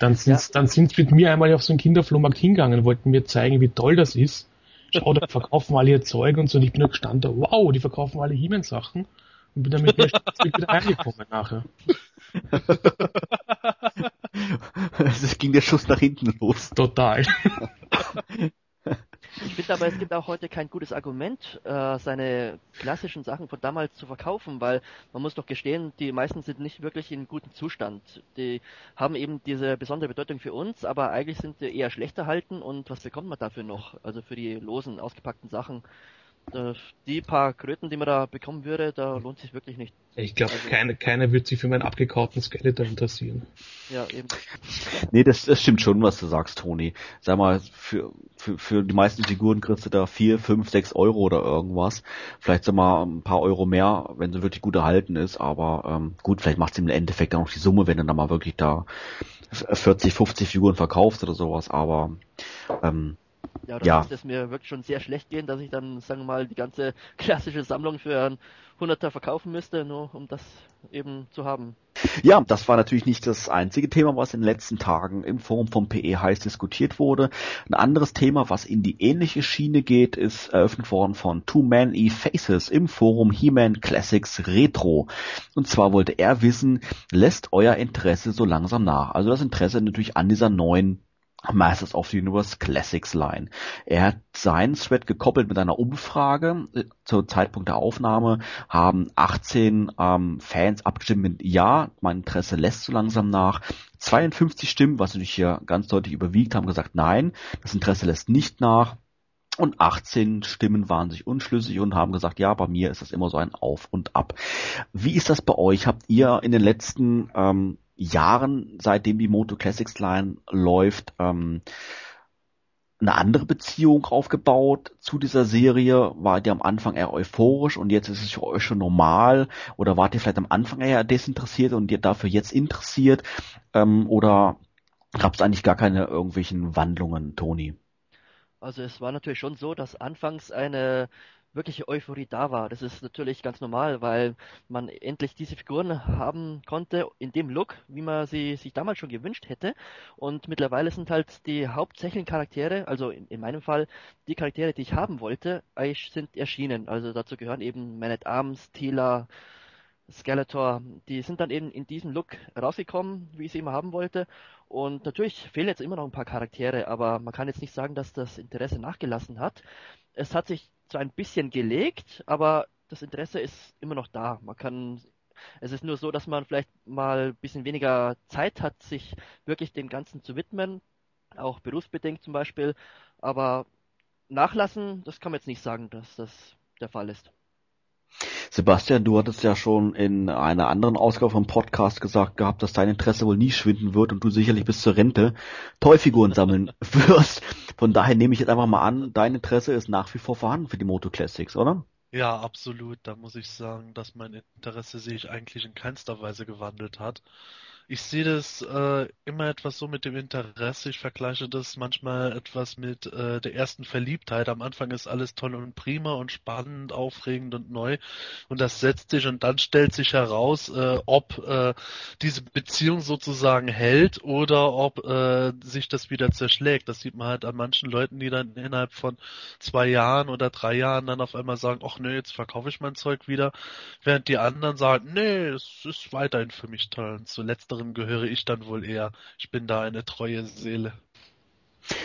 Dann sind ja. dann sind mit mir einmal auf so einen Kinderflohmarkt hingegangen, wollten mir zeigen, wie toll das ist. Schau, da verkaufen alle ihr Zeug und so. Und ich bin da gestanden, wow, die verkaufen alle He-Man-Sachen. Und bin dann mit mir (laughs) wieder reingekommen nachher. (laughs) Es ging der Schuss nach hinten los. Total. (laughs) Ich finde aber, es gibt auch heute kein gutes Argument, äh, seine klassischen Sachen von damals zu verkaufen, weil man muss doch gestehen, die meisten sind nicht wirklich in gutem Zustand. Die haben eben diese besondere Bedeutung für uns, aber eigentlich sind sie eher schlecht erhalten und was bekommt man dafür noch? Also für die losen, ausgepackten Sachen die paar Kröten, die man da bekommen würde, da lohnt sich wirklich nicht. Ich glaube, also, keine, keiner wird sich für meinen abgekauten Skeleton interessieren. Ja, eben. Nee, das, das stimmt schon, was du sagst, Toni. Sag mal, für, für, für die meisten Figuren kriegst du da vier, fünf, sechs Euro oder irgendwas. Vielleicht sag mal ein paar Euro mehr, wenn sie wirklich gut erhalten ist, aber ähm, gut, vielleicht macht es im Endeffekt dann auch die Summe, wenn du dann mal wirklich da 40, 50 Figuren verkaufst oder sowas, aber ähm, ja, da ja. müsste es mir wirklich schon sehr schlecht gehen, dass ich dann, sagen wir mal, die ganze (laughs) klassische Sammlung für einen Hunderter verkaufen müsste, nur um das eben zu haben. Ja, das war natürlich nicht das einzige Thema, was in den letzten Tagen im Forum vom PE heiß diskutiert wurde. Ein anderes Thema, was in die ähnliche Schiene geht, ist eröffnet worden von Two Man E Faces im Forum He-Man Classics Retro. Und zwar wollte er wissen, lässt euer Interesse so langsam nach? Also das Interesse natürlich an dieser neuen Masters of the Universe Classics Line. Er hat seinen Thread gekoppelt mit einer Umfrage. Zur Zeitpunkt der Aufnahme haben 18 ähm, Fans abgestimmt mit Ja, mein Interesse lässt so langsam nach. 52 Stimmen, was natürlich hier ganz deutlich überwiegt, haben gesagt Nein, das Interesse lässt nicht nach. Und 18 Stimmen waren sich unschlüssig und haben gesagt, ja, bei mir ist das immer so ein Auf und Ab. Wie ist das bei euch? Habt ihr in den letzten ähm, Jahren, seitdem die Moto Classics Line läuft, ähm, eine andere Beziehung aufgebaut zu dieser Serie? Wart ihr am Anfang eher euphorisch und jetzt ist es für euch schon normal? Oder wart ihr vielleicht am Anfang eher desinteressiert und ihr dafür jetzt interessiert? Ähm, oder gab es eigentlich gar keine irgendwelchen Wandlungen, Toni? Also es war natürlich schon so, dass anfangs eine wirkliche Euphorie da war. Das ist natürlich ganz normal, weil man endlich diese Figuren haben konnte in dem Look, wie man sie sich damals schon gewünscht hätte. Und mittlerweile sind halt die hauptsächlichen Charaktere, also in, in meinem Fall die Charaktere, die ich haben wollte, sind erschienen. Also dazu gehören eben Man at Arms, Tila, Skeletor, die sind dann eben in diesem Look rausgekommen, wie ich sie immer haben wollte. Und natürlich fehlen jetzt immer noch ein paar Charaktere, aber man kann jetzt nicht sagen, dass das Interesse nachgelassen hat. Es hat sich zwar ein bisschen gelegt, aber das Interesse ist immer noch da. Man kann, es ist nur so, dass man vielleicht mal ein bisschen weniger Zeit hat, sich wirklich dem Ganzen zu widmen, auch berufsbedingt zum Beispiel. Aber nachlassen, das kann man jetzt nicht sagen, dass das der Fall ist. Sebastian, du hattest ja schon in einer anderen Ausgabe vom Podcast gesagt gehabt, dass dein Interesse wohl nie schwinden wird und du sicherlich bis zur Rente Tollfiguren sammeln (laughs) wirst. Von daher nehme ich jetzt einfach mal an, dein Interesse ist nach wie vor vorhanden für die Moto Classics, oder? Ja, absolut. Da muss ich sagen, dass mein Interesse sich eigentlich in keinster Weise gewandelt hat. Ich sehe das äh, immer etwas so mit dem Interesse. Ich vergleiche das manchmal etwas mit äh, der ersten Verliebtheit. Am Anfang ist alles toll und prima und spannend, aufregend und neu. Und das setzt sich und dann stellt sich heraus, äh, ob äh, diese Beziehung sozusagen hält oder ob äh, sich das wieder zerschlägt. Das sieht man halt an manchen Leuten, die dann innerhalb von zwei Jahren oder drei Jahren dann auf einmal sagen, ach nee, jetzt verkaufe ich mein Zeug wieder. Während die anderen sagen, nee, es ist weiterhin für mich toll. Und zuletzt letzterem gehöre ich dann wohl eher. Ich bin da eine treue Seele.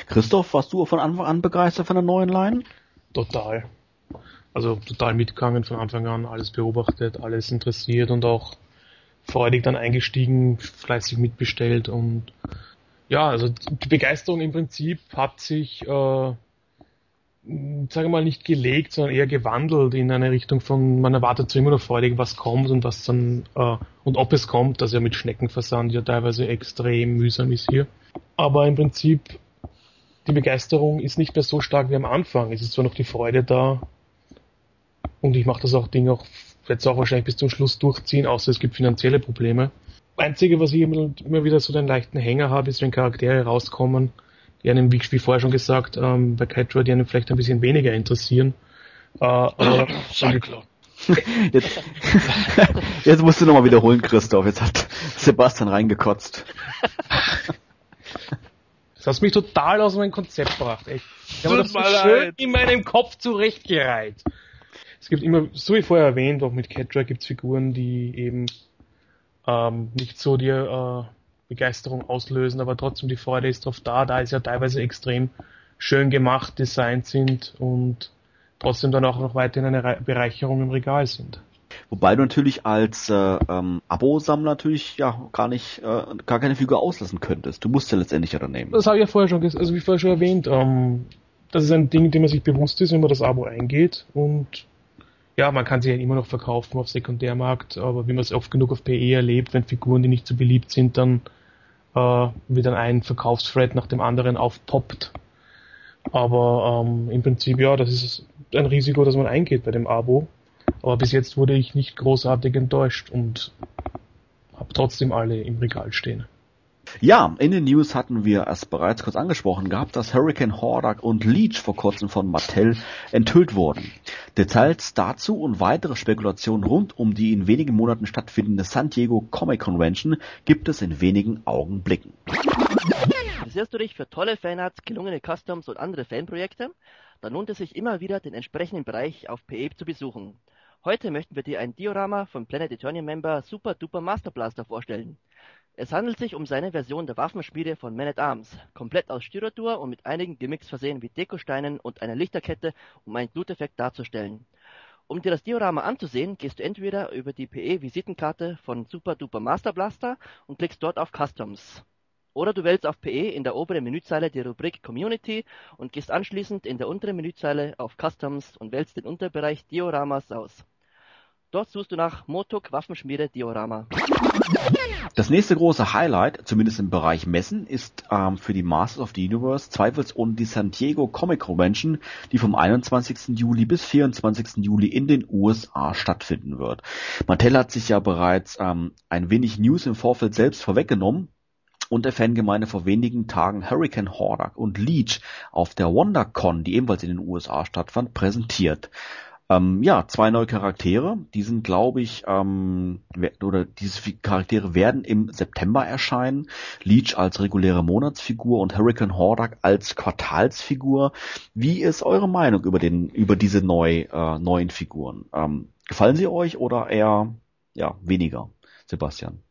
Christoph, warst du von Anfang an begeistert von der neuen Line? Total. Also total mitgegangen von Anfang an, alles beobachtet, alles interessiert und auch freudig dann eingestiegen, fleißig mitbestellt und ja, also die Begeisterung im Prinzip hat sich äh, sage mal, nicht gelegt, sondern eher gewandelt in eine Richtung von, man erwartet so immer noch freudig, was kommt und was dann, äh, und ob es kommt, das ja mit Schneckenversand ja teilweise extrem mühsam ist hier. Aber im Prinzip, die Begeisterung ist nicht mehr so stark wie am Anfang. Es ist zwar noch die Freude da, und ich mache das auch Ding auch, jetzt auch wahrscheinlich bis zum Schluss durchziehen, außer es gibt finanzielle Probleme. Einzige, was ich immer wieder so den leichten Hänger habe, ist, wenn Charaktere rauskommen, die einem, wie, wie vorher schon gesagt, ähm, bei Catra, die einem vielleicht ein bisschen weniger interessieren. Äh, aber. (laughs) Jetzt, jetzt musst du nochmal wiederholen, Christoph. Jetzt hat Sebastian reingekotzt. Das hast mich total aus meinem Konzept gebracht, echt. Ich habe das so schön in meinem Kopf zurechtgereiht. Es gibt immer, so wie vorher erwähnt, auch mit Catra gibt es Figuren, die eben ähm, nicht so dir äh, Begeisterung auslösen, aber trotzdem die Freude ist drauf da, da es ja teilweise extrem schön gemacht, designt sind und trotzdem dann auch noch weiterhin eine Bereicherung im Regal sind. Wobei du natürlich als äh, ähm, Abo-Sammler natürlich ja gar nicht, äh, gar keine Figur auslassen könntest. Du musst ja letztendlich ja dann nehmen. Das habe ich ja vorher schon, also wie vorher schon erwähnt, ähm, das ist ein Ding, dem man sich bewusst ist, wenn man das Abo eingeht und ja, man kann sie ja immer noch verkaufen auf Sekundärmarkt, aber wie man es oft genug auf PE erlebt, wenn Figuren, die nicht so beliebt sind, dann äh, wie dann ein Verkaufsthread nach dem anderen aufpoppt. Aber ähm, im Prinzip ja, das ist ein Risiko, das man eingeht bei dem Abo. Aber bis jetzt wurde ich nicht großartig enttäuscht und habe trotzdem alle im Regal stehen. Ja, in den News hatten wir es bereits kurz angesprochen gehabt, dass Hurricane Hordak und Leech vor kurzem von Mattel enthüllt wurden. Details dazu und weitere Spekulationen rund um die in wenigen Monaten stattfindende San Diego Comic Convention gibt es in wenigen Augenblicken. Interessierst du dich für tolle Fanarts, gelungene Customs und andere Fanprojekte? Dann lohnt es sich immer wieder, den entsprechenden Bereich auf PE zu besuchen. Heute möchten wir dir ein Diorama von Planet Eternium Member Super Duper Master Blaster vorstellen. Es handelt sich um seine Version der Waffenschmiede von Man at Arms, komplett aus Styrodur und mit einigen Gimmicks versehen wie Dekosteinen und einer Lichterkette, um einen Bluteffekt darzustellen. Um dir das Diorama anzusehen, gehst du entweder über die PE-Visitenkarte von Super Duper Master Blaster und klickst dort auf Customs. Oder du wählst auf PE in der oberen Menüzeile die Rubrik Community und gehst anschließend in der unteren Menüzeile auf Customs und wählst den Unterbereich Dioramas aus. Dort suchst du nach Motok Waffenschmiede Diorama. Das nächste große Highlight, zumindest im Bereich Messen, ist ähm, für die Masters of the Universe zweifelsohne die San Diego Comic Convention, die vom 21. Juli bis 24. Juli in den USA stattfinden wird. Mattel hat sich ja bereits ähm, ein wenig News im Vorfeld selbst vorweggenommen und der Fangemeinde vor wenigen Tagen Hurricane Hordak und Leech auf der WonderCon, die ebenfalls in den USA stattfand, präsentiert. Ähm, ja, zwei neue Charaktere, die sind, glaube ich, ähm, oder diese Charaktere werden im September erscheinen. Leech als reguläre Monatsfigur und Hurricane Hordak als Quartalsfigur. Wie ist eure Meinung über den, über diese neu, äh, neuen Figuren? Ähm, gefallen sie euch oder eher, ja, weniger? Sebastian.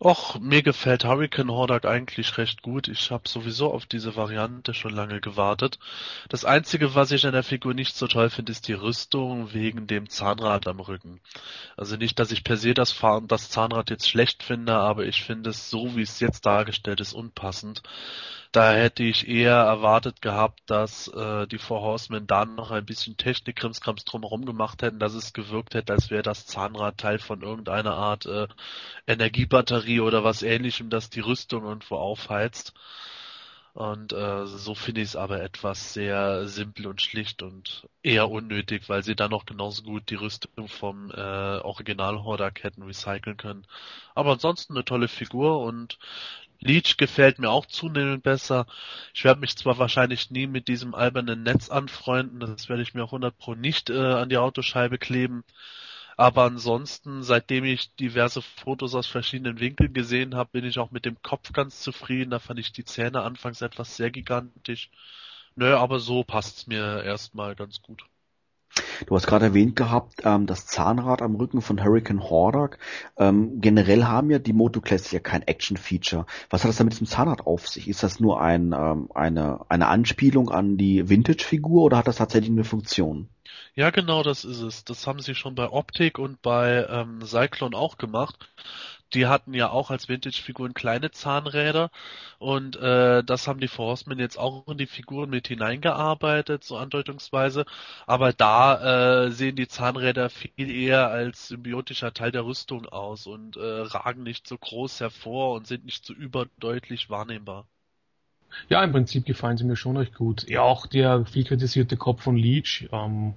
Och, mir gefällt Hurricane Hordak eigentlich recht gut. Ich habe sowieso auf diese Variante schon lange gewartet. Das Einzige, was ich an der Figur nicht so toll finde, ist die Rüstung wegen dem Zahnrad am Rücken. Also nicht, dass ich per se das, Fahren, das Zahnrad jetzt schlecht finde, aber ich finde es so, wie es jetzt dargestellt ist, unpassend. Da hätte ich eher erwartet gehabt, dass äh, die Four Horsemen da noch ein bisschen Technik-Krimskrams drumherum gemacht hätten, dass es gewirkt hätte, als wäre das Zahnrad Teil von irgendeiner Art äh, Energiebatterie oder was ähnlichem, das die Rüstung irgendwo aufheizt. Und äh, so finde ich es aber etwas sehr simpel und schlicht und eher unnötig, weil sie dann noch genauso gut die Rüstung vom äh, Original Hordak hätten recyceln können. Aber ansonsten eine tolle Figur und Leech gefällt mir auch zunehmend besser. Ich werde mich zwar wahrscheinlich nie mit diesem albernen Netz anfreunden, das werde ich mir auch 100 pro nicht äh, an die Autoscheibe kleben. Aber ansonsten, seitdem ich diverse Fotos aus verschiedenen Winkeln gesehen habe, bin ich auch mit dem Kopf ganz zufrieden. Da fand ich die Zähne anfangs etwas sehr gigantisch. Nö, aber so passt's mir erstmal ganz gut. Du hast gerade erwähnt gehabt, ähm, das Zahnrad am Rücken von Hurricane Hordak. Ähm, generell haben ja die Moto Classic ja kein Action-Feature. Was hat das damit zum Zahnrad auf sich? Ist das nur ein, ähm, eine, eine Anspielung an die Vintage-Figur oder hat das tatsächlich eine Funktion? Ja, genau, das ist es. Das haben sie schon bei Optik und bei ähm, Cyclone auch gemacht die hatten ja auch als Vintage-Figuren kleine Zahnräder und äh, das haben die Forcemen jetzt auch in die Figuren mit hineingearbeitet, so andeutungsweise. Aber da äh, sehen die Zahnräder viel eher als symbiotischer Teil der Rüstung aus und äh, ragen nicht so groß hervor und sind nicht so überdeutlich wahrnehmbar. Ja, im Prinzip gefallen sie mir schon recht gut. Ja, auch der viel kritisierte Kopf von Leech, ähm,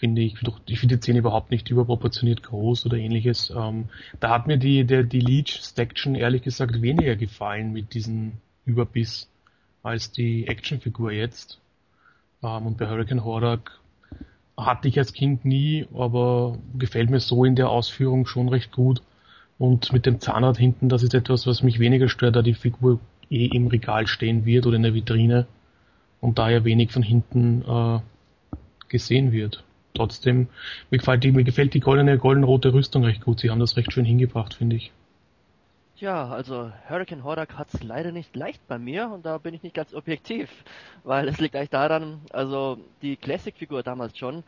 finde ich. Ich finde die Szene überhaupt nicht überproportioniert groß oder ähnliches. Ähm, da hat mir die, der, die Leech-Staction ehrlich gesagt weniger gefallen mit diesem Überbiss als die Actionfigur jetzt. Ähm, und bei Hurricane Hordak hatte ich als Kind nie, aber gefällt mir so in der Ausführung schon recht gut. Und mit dem Zahnrad hinten, das ist etwas, was mich weniger stört, da die Figur eh im Regal stehen wird oder in der Vitrine und daher wenig von hinten äh, gesehen wird trotzdem, mir gefällt die, mir gefällt die goldene, goldenrote Rüstung recht gut. Sie haben das recht schön hingebracht, finde ich. Ja, also Hurricane Hordak hat es leider nicht leicht bei mir und da bin ich nicht ganz objektiv, weil es liegt eigentlich daran, also die Classic-Figur damals schon,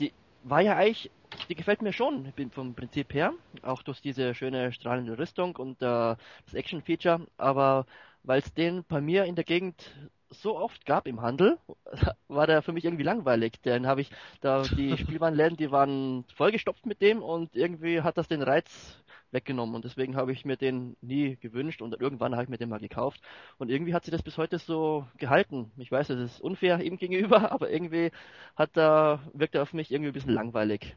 die war ja eigentlich, die gefällt mir schon vom Prinzip her, auch durch diese schöne strahlende Rüstung und äh, das Action-Feature, aber weil es den bei mir in der Gegend so oft gab im Handel, (laughs) war der für mich irgendwie langweilig. Dann habe ich da die (laughs) Spielwarenläden, die waren vollgestopft mit dem und irgendwie hat das den Reiz weggenommen und deswegen habe ich mir den nie gewünscht und irgendwann habe ich mir den mal gekauft und irgendwie hat sich das bis heute so gehalten. Ich weiß, es ist unfair ihm gegenüber, (laughs) aber irgendwie hat er wirkt er auf mich irgendwie ein bisschen langweilig.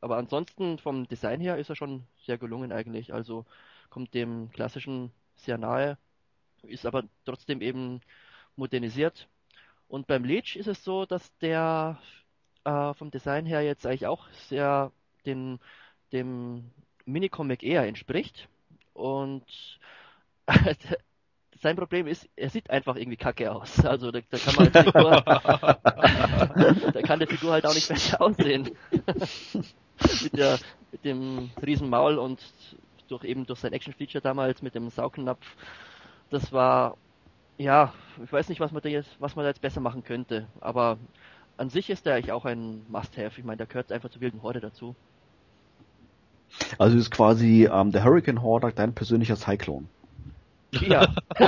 Aber ansonsten vom Design her ist er schon sehr gelungen eigentlich. Also kommt dem klassischen sehr nahe, ist aber trotzdem eben modernisiert. Und beim Leech ist es so, dass der äh, vom Design her jetzt eigentlich auch sehr den, dem Minicomic eher entspricht. Und (laughs) sein Problem ist, er sieht einfach irgendwie kacke aus. Also da, da kann man als Figur, (laughs) da kann der Figur halt auch nicht besser aussehen. (laughs) mit, der, mit dem riesen Maul und durch eben durch sein Action-Feature damals mit dem Saugnapf. Das war, ja, ich weiß nicht, was man da jetzt, was man da jetzt besser machen könnte. Aber an sich ist der eigentlich auch ein Must-Have. Ich meine, der gehört einfach zur wilden Horde dazu. Also ist quasi ähm, der Hurricane Hordak dein persönlicher Cyclone. Ja. (laughs)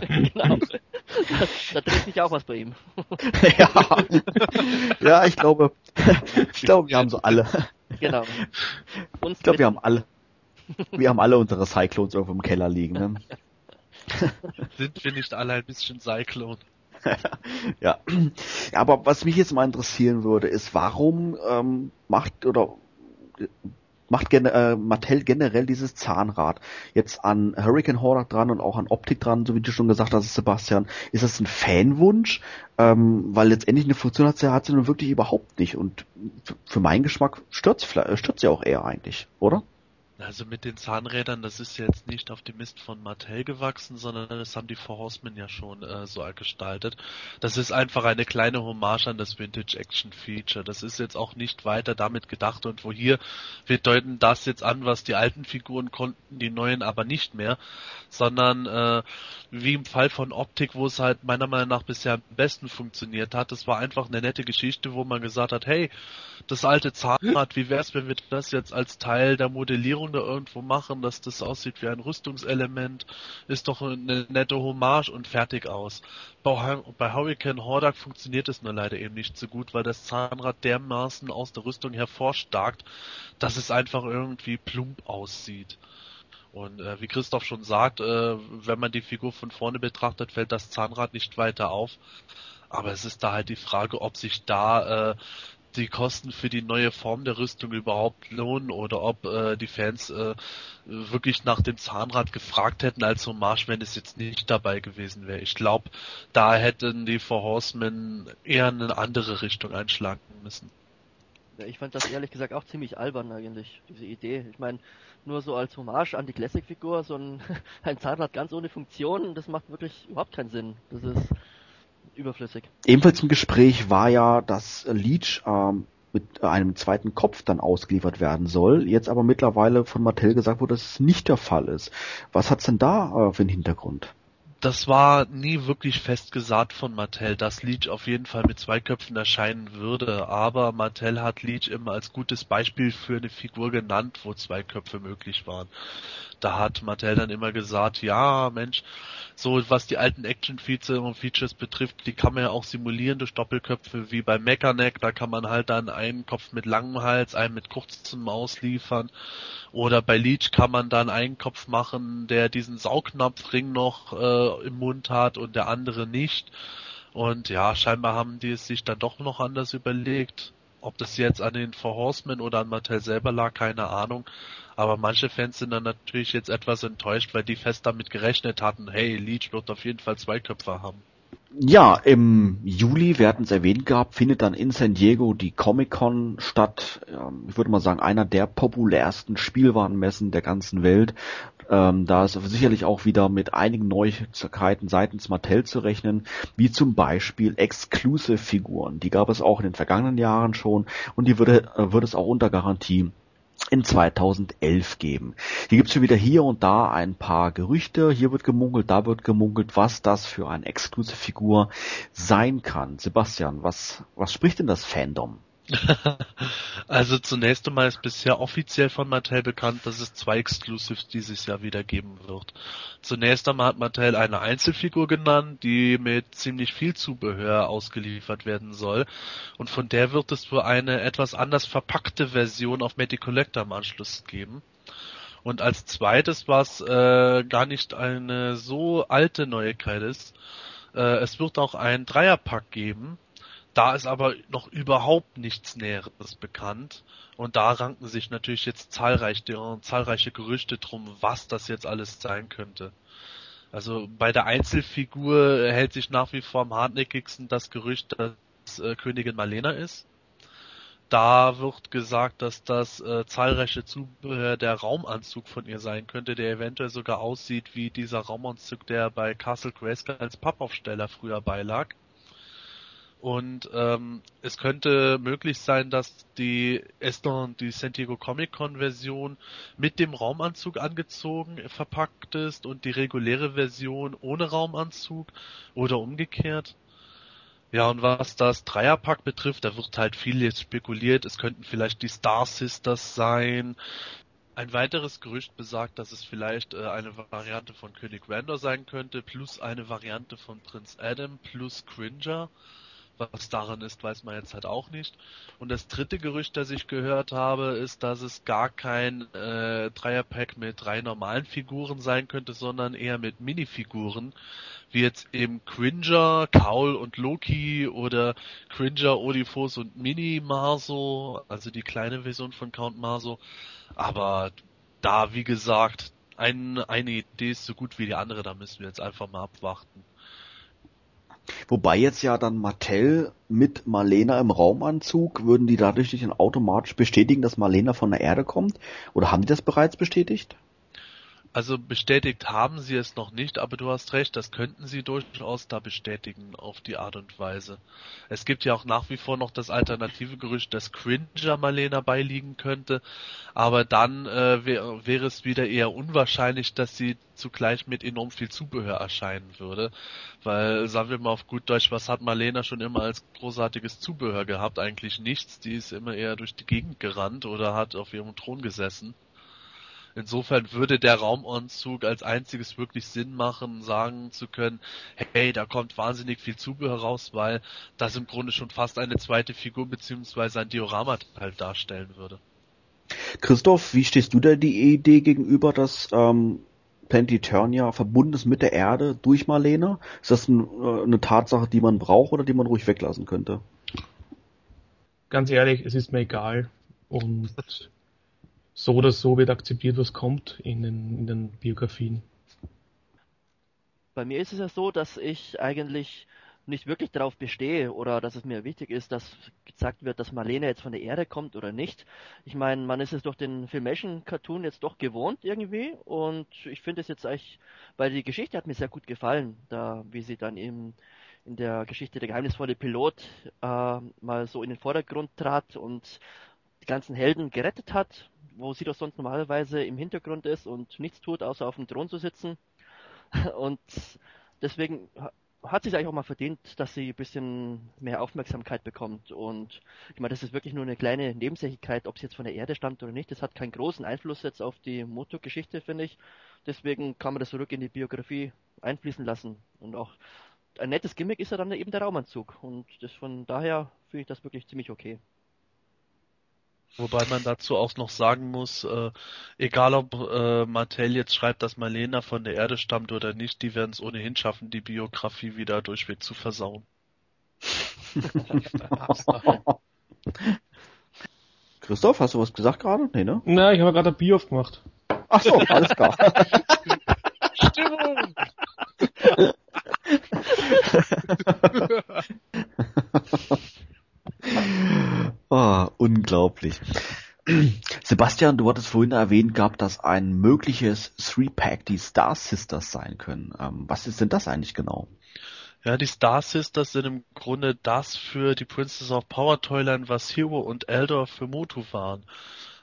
genau. Da, da dreht sich auch was bei ihm. ja. ja, ich glaube, ich glaube, wir haben so alle. Genau. Uns ich glaube, wir haben alle, wir haben alle unsere Cyclones irgendwo im Keller liegen. Ne? (laughs) Sind wir nicht alle ein bisschen Cyclone? (laughs) ja. aber was mich jetzt mal interessieren würde, ist, warum ähm, macht oder macht gen äh, Mattel generell dieses Zahnrad jetzt an Hurricane Hordak dran und auch an Optik dran, so wie du schon gesagt hast, Sebastian. Ist das ein Fanwunsch? Ähm, weil letztendlich eine Funktion hat sie, hat sie nun wirklich überhaupt nicht und für meinen Geschmack stört sie auch eher eigentlich, oder? Also mit den Zahnrädern, das ist jetzt nicht auf dem Mist von Mattel gewachsen, sondern das haben die Four Horsemen ja schon äh, so gestaltet. Das ist einfach eine kleine Hommage an das Vintage Action Feature. Das ist jetzt auch nicht weiter damit gedacht und wo hier, wir deuten das jetzt an, was die alten Figuren konnten, die neuen aber nicht mehr, sondern äh, wie im Fall von Optik, wo es halt meiner Meinung nach bisher am besten funktioniert hat. Das war einfach eine nette Geschichte, wo man gesagt hat, hey, das alte Zahnrad, wie wär's, wenn wir das jetzt als Teil der Modellierung da irgendwo machen, dass das aussieht wie ein Rüstungselement, ist doch eine nette Hommage und fertig aus. Bei, bei Hurricane Hordak funktioniert es nur leider eben nicht so gut, weil das Zahnrad dermaßen aus der Rüstung hervorstarkt, dass es einfach irgendwie plump aussieht. Und äh, wie Christoph schon sagt, äh, wenn man die Figur von vorne betrachtet, fällt das Zahnrad nicht weiter auf. Aber es ist da halt die Frage, ob sich da äh, die Kosten für die neue Form der Rüstung überhaupt lohnen oder ob äh, die Fans äh, wirklich nach dem Zahnrad gefragt hätten als Hommage, wenn es jetzt nicht dabei gewesen wäre. Ich glaube, da hätten die Four Horsemen eher eine andere Richtung einschlagen müssen. Ja, ich fand das ehrlich gesagt auch ziemlich albern eigentlich, diese Idee. Ich meine, nur so als Hommage an die Classic-Figur, so ein, (laughs) ein Zahnrad ganz ohne Funktion, das macht wirklich überhaupt keinen Sinn. Das ist überflüssig. Ebenfalls im Gespräch war ja, dass Leech ähm, mit einem zweiten Kopf dann ausgeliefert werden soll. Jetzt aber mittlerweile von Mattel gesagt wurde, dass es nicht der Fall ist. Was hat's denn da äh, für einen Hintergrund? das war nie wirklich festgesagt von Mattel, dass Leech auf jeden Fall mit zwei Köpfen erscheinen würde, aber Mattel hat Leech immer als gutes Beispiel für eine Figur genannt, wo zwei Köpfe möglich waren. Da hat Mattel dann immer gesagt, ja, Mensch, so was die alten Action-Features betrifft, die kann man ja auch simulieren durch Doppelköpfe wie bei Mechaneck, da kann man halt dann einen Kopf mit langem Hals, einen mit kurzem ausliefern. Oder bei Leech kann man dann einen Kopf machen, der diesen Saugnapfring noch äh, im Mund hat und der andere nicht. Und ja, scheinbar haben die es sich dann doch noch anders überlegt. Ob das jetzt an den Four Horsemen oder an Mattel selber lag, keine Ahnung. Aber manche Fans sind dann natürlich jetzt etwas enttäuscht, weil die fest damit gerechnet hatten, hey, Leech wird auf jeden Fall zwei Köpfe haben. Ja, im Juli, wir hatten es erwähnt gehabt, findet dann in San Diego die Comic-Con statt. Ich würde mal sagen, einer der populärsten Spielwarenmessen der ganzen Welt. Ähm, da ist sicherlich auch wieder mit einigen Neuigkeiten seitens Mattel zu rechnen, wie zum Beispiel Exclusive-Figuren. Die gab es auch in den vergangenen Jahren schon und die würde, äh, würde es auch unter Garantie in 2011 geben. Hier gibt's schon wieder hier und da ein paar Gerüchte. Hier wird gemunkelt, da wird gemunkelt, was das für eine exklusive Figur sein kann. Sebastian, was, was spricht denn das Fandom? (laughs) also zunächst einmal ist bisher offiziell von Mattel bekannt, dass es zwei Exclusives dieses Jahr wieder geben wird. Zunächst einmal hat Mattel eine Einzelfigur genannt, die mit ziemlich viel Zubehör ausgeliefert werden soll. Und von der wird es wohl eine etwas anders verpackte Version auf Matty Collector im Anschluss geben. Und als zweites, was äh, gar nicht eine so alte Neuigkeit ist, äh, es wird auch ein Dreierpack geben, Da ist aber noch überhaupt nichts Näheres bekannt. Und da ranken sich natürlich jetzt zahlreiche, zahlreiche Gerüchte drum, was das jetzt alles sein könnte. Also bei der Einzelfigur hält sich nach wie vor am hartnäckigsten das Gerücht, dass äh, Königin Malena ist. Da wird gesagt, dass das äh, zahlreiche Zubehör der Raumanzug von ihr sein könnte, der eventuell sogar aussieht wie dieser Raumanzug, der bei Castle Grayskull als Pappaufsteller früher beilag. Und ähm, es könnte möglich sein, dass die Esther die San Diego Comic Con Version mit dem Raumanzug angezogen verpackt ist und die reguläre Version ohne Raumanzug oder umgekehrt. Ja, und was das Dreierpack betrifft, da wird halt viel jetzt spekuliert. Es könnten vielleicht die Star Sisters sein. Ein weiteres Gerücht besagt, dass es vielleicht äh, eine Variante von König Randor sein könnte, plus eine Variante von Prinz Adam, plus Cringer. Was daran ist, weiß man jetzt halt auch nicht. Und das dritte Gerücht, das ich gehört habe, ist, dass es gar kein äh, Dreierpack mit drei normalen Figuren sein könnte, sondern eher mit Minifiguren, wie jetzt eben Cringer, Kaul und Loki oder Cringer, Odifos und Mini Marso, also die kleine Version von Count Marso. Aber da, wie gesagt, ein, eine Idee ist so gut wie die andere, da müssen wir jetzt einfach mal abwarten. Wobei jetzt ja dann Mattel mit Marlena im Raumanzug, würden die dadurch nicht automatisch bestätigen, dass Marlena von der Erde kommt? Oder haben die das bereits bestätigt? Also bestätigt haben sie es noch nicht, aber du hast recht, das könnten sie durchaus da bestätigen auf die Art und Weise. Es gibt ja auch nach wie vor noch das alternative Gerücht, dass Cringer Malena beiliegen könnte, aber dann äh, wär, wäre es wieder eher unwahrscheinlich, dass sie zugleich mit enorm viel Zubehör erscheinen würde, weil sagen wir mal auf gut Deutsch, was hat Malena schon immer als großartiges Zubehör gehabt? Eigentlich nichts, die ist immer eher durch die Gegend gerannt oder hat auf ihrem Thron gesessen. Insofern würde der Raumanzug als einziges wirklich Sinn machen, sagen zu können, hey, da kommt wahnsinnig viel Zubehör raus, weil das im Grunde schon fast eine zweite Figur beziehungsweise ein Diorama halt darstellen würde. Christoph, wie stehst du da die Idee gegenüber, dass ähm, Planet Eternia verbunden ist mit der Erde durch Marlene? Ist das ein, äh, eine Tatsache, die man braucht oder die man ruhig weglassen könnte? Ganz ehrlich, es ist mir egal. Und so oder so wird akzeptiert, was kommt in den, in den Biografien. Bei mir ist es ja so, dass ich eigentlich nicht wirklich darauf bestehe oder dass es mir wichtig ist, dass gesagt wird, dass Marlene jetzt von der Erde kommt oder nicht. Ich meine, man ist es durch den Filmation-Cartoon jetzt doch gewohnt irgendwie und ich finde es jetzt eigentlich, weil die Geschichte hat mir sehr gut gefallen, da wie sie dann eben in der Geschichte der geheimnisvolle Pilot äh, mal so in den Vordergrund trat und die ganzen Helden gerettet hat, wo sie doch sonst normalerweise im Hintergrund ist und nichts tut, außer auf dem Thron zu sitzen. (laughs) Und deswegen hat sie es eigentlich auch mal verdient, dass sie ein bisschen mehr Aufmerksamkeit bekommt. Und ich meine, das ist wirklich nur eine kleine Nebensächlichkeit, ob sie jetzt von der Erde stammt oder nicht. Das hat keinen großen Einfluss jetzt auf die Moto-Geschichte, finde ich. Deswegen kann man das zurück in die Biografie einfließen lassen. Und auch ein nettes Gimmick ist ja dann eben der Raumanzug. Und das von daher finde ich das wirklich ziemlich okay. Wobei man dazu auch noch sagen muss, äh, egal ob äh, Mattel jetzt schreibt, dass Marlena von der Erde stammt oder nicht, die werden es ohnehin schaffen, die Biografie wieder durchweg zu versauen. (laughs) Christoph, hast du was gesagt gerade? Nee, ne? Na, ich habe gerade ein Bier aufgemacht. Ach so, alles klar. (laughs) (laughs) Stimmung! Oh, unglaublich. Sebastian, du hattest vorhin erwähnt gehabt, dass ein mögliches Three-Pack die Star Sisters sein können. Ähm, was ist denn das eigentlich genau? Ja, die Star Sisters sind im Grunde das für die Princess of Power Toyline, was Hero und Eldor für Motu waren.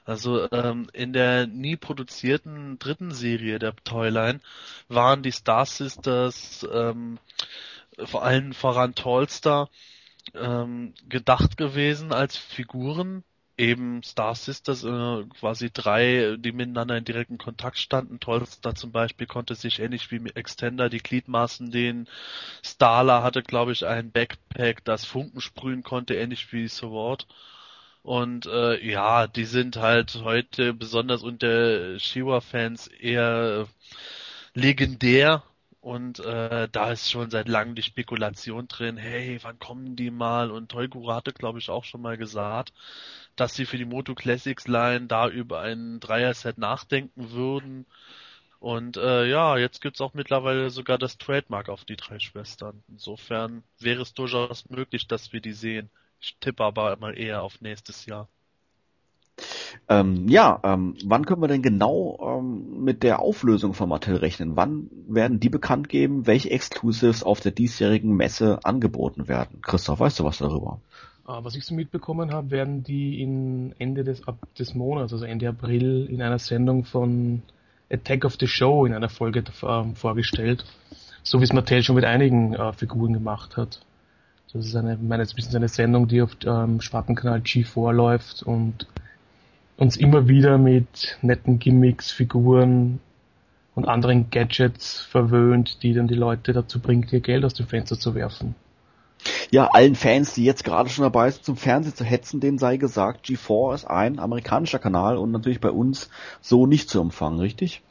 Also ähm, in der nie produzierten dritten Serie der Toyline waren die Star Sisters ähm, vor allem voran Tallstar ähm, gedacht gewesen als Figuren, eben Star Sisters, äh, quasi drei, die miteinander in direkten Kontakt standen. Tolstar zum Beispiel konnte sich ähnlich wie Extender die Gliedmaßen den Starla hatte, glaube ich, ein Backpack, das Funken sprühen konnte, ähnlich wie Sword. Und äh, ja, die sind halt heute besonders unter Shiwa-Fans eher legendär Und äh, da ist schon seit langem die Spekulation drin, hey, wann kommen die mal? Und Toyguru hatte, glaube ich, auch schon mal gesagt, dass sie für die Moto Classics Line da über ein Dreier-Set nachdenken würden. Und äh, ja, jetzt gibt's auch mittlerweile sogar das Trademark auf die drei Schwestern. Insofern wäre es durchaus möglich, dass wir die sehen. Ich tippe aber mal eher auf nächstes Jahr. Ähm, ja, ähm, wann können wir denn genau ähm, mit der Auflösung von Mattel rechnen? Wann werden die bekannt geben, welche Exclusives auf der diesjährigen Messe angeboten werden? Christoph, weißt du was darüber? Ah, was ich so mitbekommen habe, werden die in Ende des, ab des Monats, also Ende April, in einer Sendung von Attack of the Show in einer Folge äh, vorgestellt. So wie es Mattel schon mit einigen äh, Figuren gemacht hat. Das ist eine, meine, jetzt ein bisschen eine Sendung, die auf ähm, Schwartenkanal G4 läuft und uns immer wieder mit netten Gimmicks, Figuren und anderen Gadgets verwöhnt, die dann die Leute dazu bringt, ihr Geld aus dem Fenster zu werfen. Ja, allen Fans, die jetzt gerade schon dabei sind, zum Fernsehen zu hetzen, dem sei gesagt, G4 ist ein amerikanischer Kanal und natürlich bei uns so nicht zu empfangen, richtig?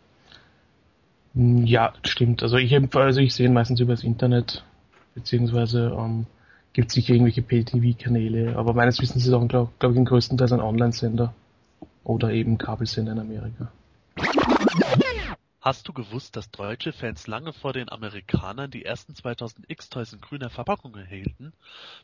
Hm, ja, stimmt. Also ich, also ich sehe ihn meistens übers Internet, beziehungsweise ähm, gibt es sicher irgendwelche Pay-TV-Kanäle, aber meines Wissens ist es auch, glaube glaub ich, größtenteils ein Online-Sender oder eben Kabelsender in Amerika. Hast du gewusst, dass deutsche Fans lange vor den Amerikanern die ersten 2000 X-Toys in grüner Verpackung erhielten?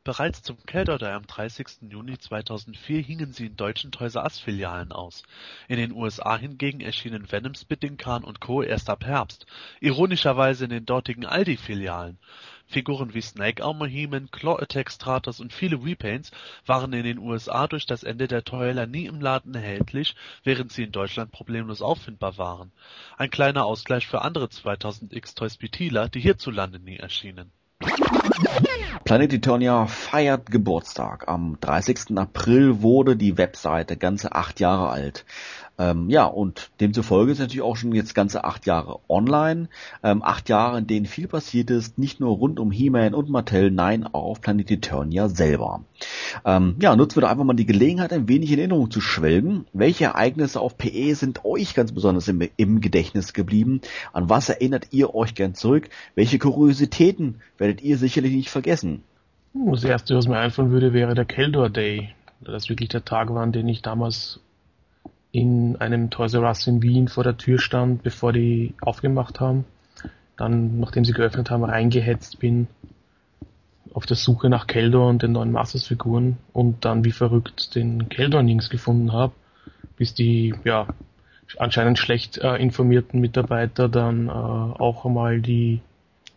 Bereits zum Kelder am 30. Juni 2004 hingen sie in deutschen Toys R Filialen aus. In den USA hingegen erschienen Venom Spitting Khan und Co. erst ab Herbst, ironischerweise in den dortigen Aldi-Filialen. Figuren wie Snake Armor He-Man, Claw Attack Stratos und viele Repaints waren in den USA durch das Ende der Toyler nie im Laden erhältlich, während sie in Deutschland problemlos auffindbar waren. Ein kleiner Ausgleich für andere 2000 X-Toys wie Tila, die hierzulande nie erschienen. Planet Eternia feiert Geburtstag. Am 30. April wurde die Webseite ganze acht Jahre alt. Ähm, ja, und demzufolge ist natürlich auch schon jetzt ganze acht Jahre online. Ähm, acht Jahre, in denen viel passiert ist, nicht nur rund um He-Man und Mattel, nein, auch auf Planet Eternia selber. Ähm, ja, nutzen wir doch einfach mal die Gelegenheit, ein wenig in Erinnerung zu schwelgen. Welche Ereignisse auf PE sind euch ganz besonders im, im Gedächtnis geblieben? An was erinnert ihr euch gern zurück? Welche Kuriositäten werdet ihr sicherlich nicht vergessen? Das erste, was mir einfallen würde, wäre der Keldor Day. Das wirklich der Tag war, an den ich damals in einem Toys R Us in Wien vor der Tür stand, bevor die aufgemacht haben. Dann, nachdem sie geöffnet haben, reingehetzt bin auf der Suche nach Keldor und den neuen Masters-Figuren und dann wie verrückt den Keldor-Nings gefunden habe, bis die, ja, anscheinend schlecht äh, informierten Mitarbeiter dann äh, auch einmal die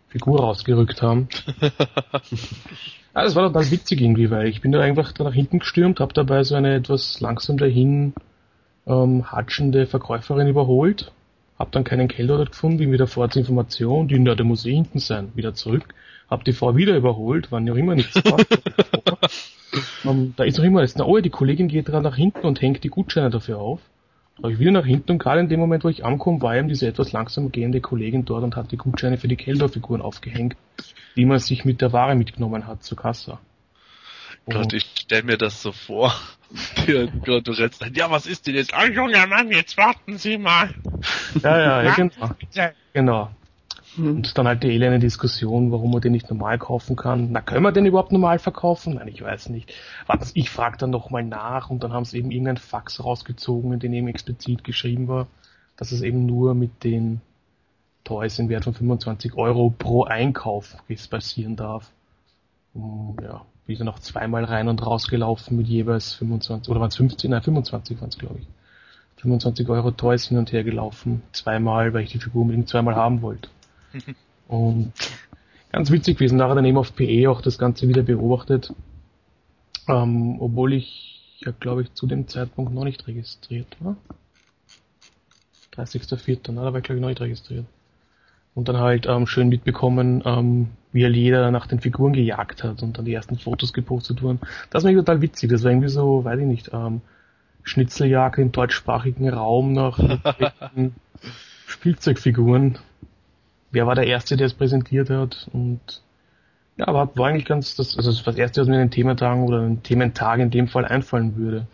Figur rausgerückt haben. (laughs) ja, das war total witzig irgendwie, weil ich bin da einfach da nach hinten gestürmt, habe dabei so eine etwas langsam dahin ähm, hatschende Verkäuferin überholt, hab dann keinen Keller dort gefunden, bin wieder vor zur Information, die, na, der muss eh hinten sein, wieder zurück, hab die Frau wieder überholt, wann ja immer nichts war. (laughs) ähm, da ist noch immer, jetzt, na, oh, die Kollegin geht gerade nach hinten und hängt die Gutscheine dafür auf. Habe ich wieder nach hinten und gerade in dem Moment, wo ich ankomme, war eben diese etwas langsam gehende Kollegin dort und hat die Gutscheine für die Keldor-Figuren aufgehängt, die man sich mit der Ware mitgenommen hat zur Kasse. Gott, ich stell mir das so vor. (laughs) du rennst dann, ja, was ist denn jetzt? Oh, junger Mann, jetzt warten Sie mal. Ja, ja, ja, genau. genau. Und dann halt die elende Diskussion, warum man den nicht normal kaufen kann. Na, können wir den überhaupt normal verkaufen? Nein, ich weiß nicht. Warten ich frage dann nochmal nach und dann haben sie eben irgendeinen Fax rausgezogen, in dem eben explizit geschrieben war, dass es eben nur mit den Toys im Wert von 25 Euro pro Einkauf passieren darf. Ja, wieder noch zweimal rein und raus gelaufen mit jeweils 25, oder waren es 15, nein 25 waren es glaube ich. 25 Euro Toys hin und her gelaufen, zweimal, weil ich die Figur unbedingt zweimal haben wollte. (laughs) und ganz witzig gewesen, nachher dann eben auf PE auch das Ganze wieder beobachtet, ähm, obwohl ich ja glaube ich zu dem Zeitpunkt noch nicht registriert war. 30.04. Da war ich glaube ich noch nicht registriert und dann halt ähm, schön mitbekommen, ähm, wie er jeder nach den Figuren gejagt hat und dann die ersten Fotos gepostet wurden. Das war total witzig. Das war irgendwie so, weiß ich nicht, ähm, Schnitzeljagd im deutschsprachigen Raum nach (laughs) Spielzeugfiguren. Wer war der Erste, der es präsentiert hat? Und ja, aber war eigentlich ganz, das, also das Erste, was mir in den Thementagen oder in den Thementag in dem Fall einfallen würde.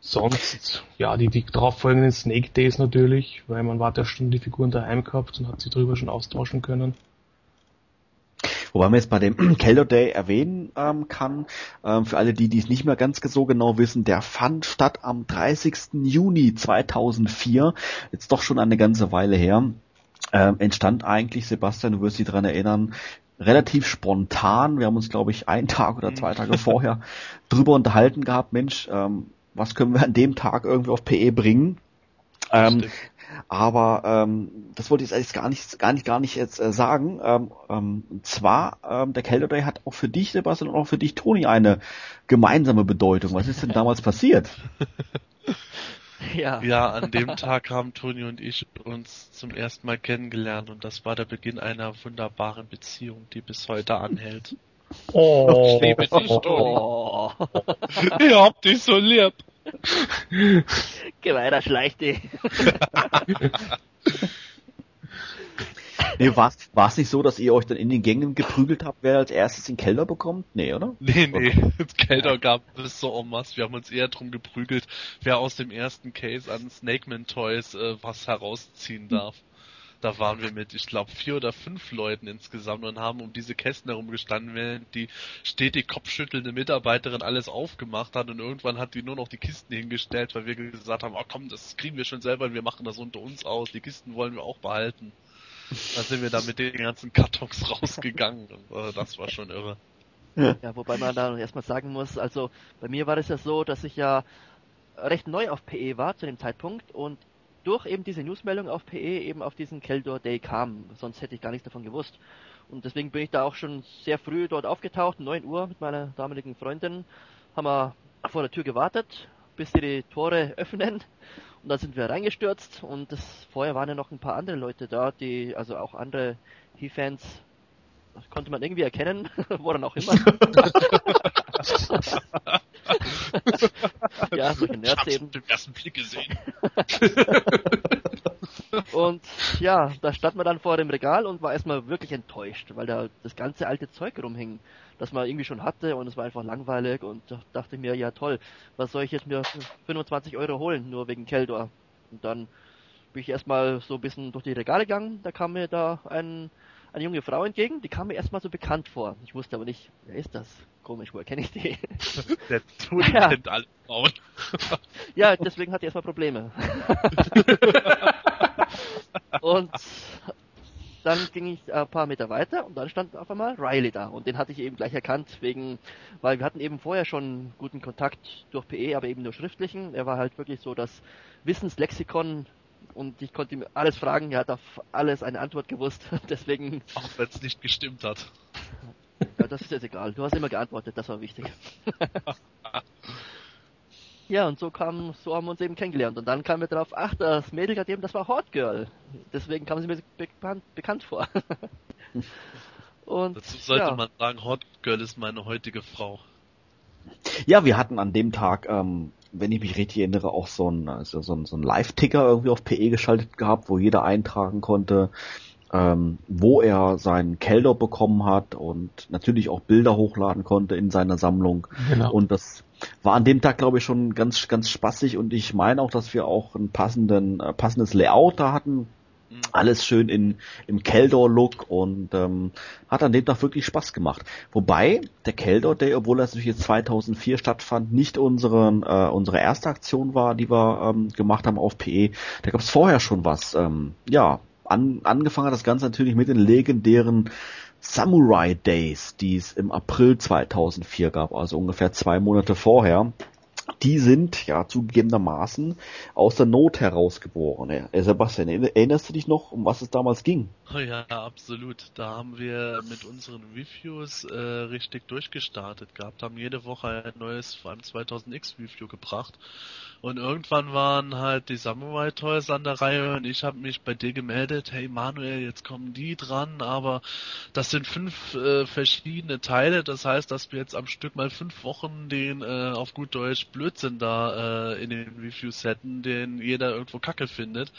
Sonst, ja, die, die darauffolgenden Snake Days natürlich, weil man war ja schon die Figuren daheim gehabt und hat sie drüber schon austauschen können. Wobei man jetzt bei dem (clears throat) Kelder Day erwähnen ähm, kann, ähm, für alle die, die es nicht mehr ganz so genau wissen, der fand statt am 30. Juni 2004, jetzt doch schon eine ganze Weile her, ähm, entstand eigentlich, Sebastian, du wirst dich daran erinnern, relativ spontan. Wir haben uns, glaube ich, einen (laughs) Tag oder zwei Tage vorher drüber unterhalten gehabt, Mensch, ähm, was können wir an dem Tag irgendwie auf PE bringen? Ähm, aber ähm, das wollte ich jetzt gar nicht, gar nicht, gar nicht jetzt äh, sagen. Ähm, ähm, zwar, ähm, der Calder Day hat auch für dich, Sebastian, und auch für dich, Toni, eine gemeinsame Bedeutung. Was ist denn damals (laughs) passiert? Ja. ja, an dem Tag haben Toni und ich uns zum ersten Mal kennengelernt und das war der Beginn einer wunderbaren Beziehung, die bis heute anhält. Oh, ich liebe dich, Toni. Oh. (laughs) ich hab dich so lieb. (laughs) Geh weiter, schleich dich. Nee, war es nicht so, dass ihr euch dann in den Gängen geprügelt habt, wer als erstes den Keller bekommt? Nee, oder? Nee, nee, (laughs) Keller gab es so en masse. Wir haben uns eher drum geprügelt, wer aus dem ersten Case an Snakeman Toys äh, was herausziehen darf. Da waren wir mit, ich glaube, vier oder fünf Leuten insgesamt und haben um diese Kästen herumgestanden, während die stetig kopfschüttelnde Mitarbeiterin alles aufgemacht hat und irgendwann hat die nur noch die Kisten hingestellt, weil wir gesagt haben, oh komm, das kriegen wir schon selber, wir machen das unter uns aus, die Kisten wollen wir auch behalten. Da sind wir dann mit den ganzen Kartons (laughs) rausgegangen. Und, äh, das war schon irre. Ja, wobei man da erstmal sagen muss, also bei mir war es ja so, dass ich ja recht neu auf PE war zu dem Zeitpunkt und durch eben diese Newsmeldung auf PE eben auf diesen Keldor Day kam. Sonst hätte ich gar nichts davon gewusst. Und deswegen bin ich da auch schon sehr früh dort aufgetaucht, 9 Uhr mit meiner damaligen Freundin. Haben wir vor der Tür gewartet, bis sie die Tore öffnen. Und da sind wir reingestürzt und das, vorher waren ja noch ein paar andere Leute da, die, also auch andere He-Fans, konnte man irgendwie erkennen, (laughs) wo dann auch immer. (laughs) ja, solche Nerds eben. den ersten Blick gesehen. (laughs) und ja, da stand man dann vor dem Regal und war erstmal wirklich enttäuscht, weil da das ganze alte Zeug rumhing das man irgendwie schon hatte und es war einfach langweilig und da dachte ich mir, ja toll, was soll ich jetzt mir 25 Euro holen, nur wegen Keldor? Und dann bin ich erstmal so ein bisschen durch die Regale gegangen, da kam mir da ein, eine junge Frau entgegen, die kam mir erstmal so bekannt vor. Ich wusste aber nicht, wer ist das? Komisch, woher kenne ich die? (laughs) Der Tun ja. kennt alle Frauen. (laughs) ja, deswegen hat die erstmal Probleme. (laughs) und dann ging ich ein paar Meter weiter und dann stand auf einmal Riley da und den hatte ich eben gleich erkannt wegen, weil wir hatten eben vorher schon guten Kontakt durch PE, aber eben nur schriftlichen. Er war halt wirklich so das Wissenslexikon und ich konnte ihm alles fragen, er hat auf alles eine Antwort gewusst, (laughs) deswegen. Auch wenn es nicht gestimmt hat. Ja, das ist jetzt egal. Du hast immer geantwortet, das war wichtig. (laughs) Ja, und so kam, so haben wir uns eben kennengelernt. Und dann kamen wir darauf, ach, das Mädel gerade eben, das war Hot Girl. Deswegen kam sie mir bekannt, bekannt vor. (laughs) und, Dazu sollte ja. man sagen, Hot Girl ist meine heutige Frau. Ja, wir hatten an dem Tag, ähm, wenn ich mich richtig erinnere, auch so ein, also so ein, so ein Live-Ticker irgendwie auf PE geschaltet gehabt, wo jeder eintragen konnte, ähm, wo er seinen Kelder bekommen hat und natürlich auch Bilder hochladen konnte in seiner Sammlung. Genau. Und das war an dem Tag, glaube ich, schon ganz, ganz spaßig und ich meine auch, dass wir auch ein passenden, äh, passendes Layout da hatten. Mhm. Alles schön in, im Keldor-Look und ähm, hat an dem Tag wirklich Spaß gemacht. Wobei der Keldor Day, obwohl er natürlich jetzt 2004 stattfand, nicht unseren, äh, unsere erste Aktion war, die wir ähm, gemacht haben auf PE. Da gab es vorher schon was. Ähm, ja, an, angefangen hat das Ganze natürlich mit den legendären Samurai Days, die es im April 2004 gab, also ungefähr zwei Monate vorher. Die sind ja zugegebenermaßen aus der Not herausgeboren. Sebastian, erinnerst du dich noch, um was es damals ging? Ja, absolut. Da haben wir mit unseren Reviews äh, richtig durchgestartet gehabt, haben jede Woche ein neues, vor allem 2000X Review gebracht und irgendwann waren halt die Samurai Toys an der Reihe und ich habe mich bei dir gemeldet, hey Manuel, jetzt kommen die dran, aber das sind fünf äh, verschiedene Teile, das heißt, dass wir jetzt am Stück mal fünf Wochen den äh, auf gut Deutsch Blödsinn da äh, in den Reviews hätten, den jeder irgendwo kacke findet.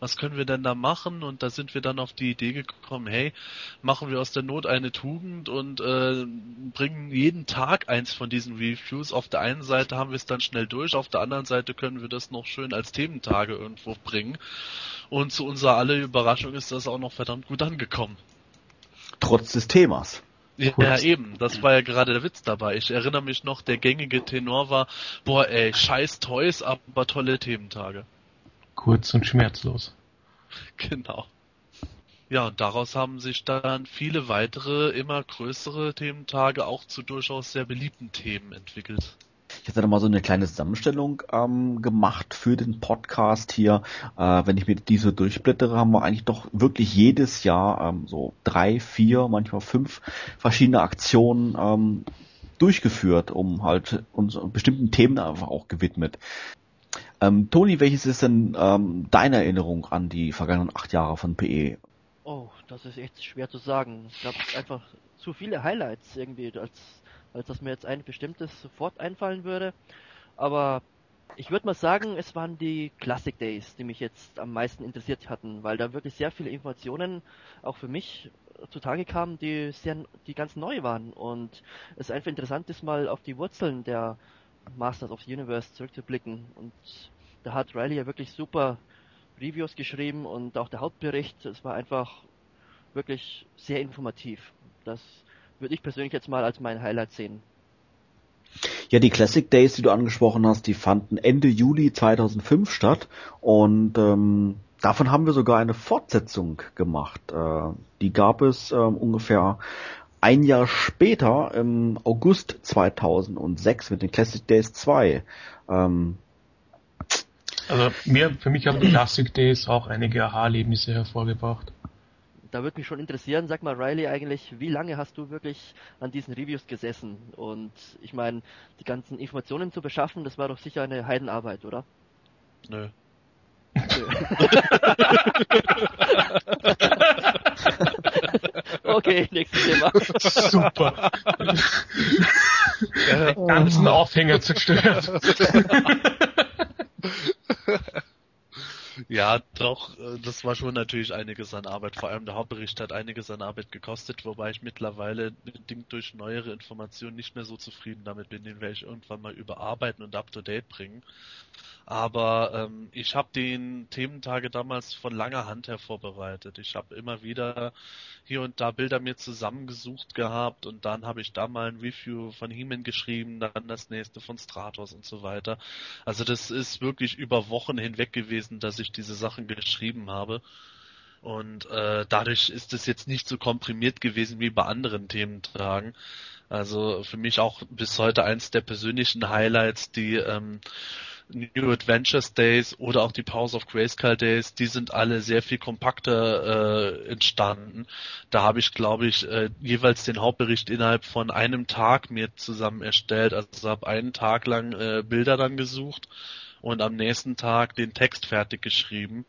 Was können wir denn da machen? Und da sind wir dann auf die Idee gekommen, hey, machen wir aus der Not eine Tugend und äh, bringen jeden Tag eins von diesen Reviews. Auf der einen Seite haben wir es dann schnell durch, auf der anderen Seite Seite können wir das noch schön als Thementage irgendwo bringen. Und zu unserer aller Überraschung ist das auch noch verdammt gut angekommen. Trotz des Themas. Ja, ja, eben, das war ja gerade der Witz dabei. Ich erinnere mich noch, der gängige Tenor war, boah ey, scheiß Toys, aber tolle Thementage. Kurz und schmerzlos. (laughs) Genau. Ja, und daraus haben sich dann viele weitere, immer größere Thementage auch zu durchaus sehr beliebten Themen entwickelt. Ich da mal so eine kleine Zusammenstellung ähm, gemacht für den Podcast hier. Äh, wenn ich mir diese durchblättere, haben wir eigentlich doch wirklich jedes Jahr ähm, so drei, vier, manchmal fünf verschiedene Aktionen ähm, durchgeführt, um halt uns bestimmten Themen einfach auch gewidmet. Ähm, Toni, welches ist denn ähm, deine Erinnerung an die vergangenen acht Jahre von PE? Oh, das ist echt schwer zu sagen. Es gab einfach zu viele Highlights irgendwie, als als dass mir jetzt ein bestimmtes sofort einfallen würde. Aber ich würde mal sagen, es waren die Classic Days, die mich jetzt am meisten interessiert hatten, weil da wirklich sehr viele Informationen auch für mich zutage kamen, die sehr, die ganz neu waren und es einfach interessant ist, mal auf die Wurzeln der Masters of the Universe zurückzublicken und da hat Riley ja wirklich super Reviews geschrieben und auch der Hauptbericht, es war einfach wirklich sehr informativ. Das würde ich persönlich jetzt mal als mein Highlight sehen. Ja, die Classic Days, die du angesprochen hast, die fanden Ende Juli 2005 statt und ähm, davon haben wir sogar eine Fortsetzung gemacht. Äh, die gab es ähm, ungefähr ein Jahr später, im August 2006 mit den Classic Days 2. Ähm, also mir, für mich haben die Classic Days auch einige Aha-Erlebnisse hervorgebracht da würde mich schon interessieren, sag mal Riley eigentlich, wie lange hast du wirklich an diesen Reviews gesessen? Und ich meine, die ganzen Informationen zu beschaffen, das war doch sicher eine Heidenarbeit, oder? Nö. (laughs) okay, nächstes Thema. Super. ja, ganzen Aufhänger zerstört. (laughs) Ja, doch, äh, das war schon natürlich einiges an Arbeit. Vor allem der Hauptbericht hat einiges an Arbeit gekostet, wobei ich mittlerweile bedingt durch neuere Informationen nicht mehr so zufrieden damit bin. Den werde ich irgendwann mal überarbeiten und up to date bringen. Aber ähm, ich habe den Thementage damals von langer Hand her vorbereitet. Ich habe immer wieder hier und da Bilder mir zusammengesucht gehabt und dann habe ich da mal ein Review von Heeman geschrieben, dann das nächste von Stratos und so weiter. Also das ist wirklich über Wochen hinweg gewesen, dass ich diese Sachen geschrieben habe. Und äh, dadurch ist es jetzt nicht so komprimiert gewesen wie bei anderen Thementagen. Also für mich auch bis heute eins der persönlichen Highlights, die ähm, New Adventures Days oder auch die Powers of Grayskull Days, die sind alle sehr viel kompakter äh, entstanden. Da habe ich, glaube ich, äh, jeweils den Hauptbericht innerhalb von einem Tag mir zusammen erstellt. Also habe einen Tag lang äh, Bilder dann gesucht und am nächsten Tag den Text fertig geschrieben.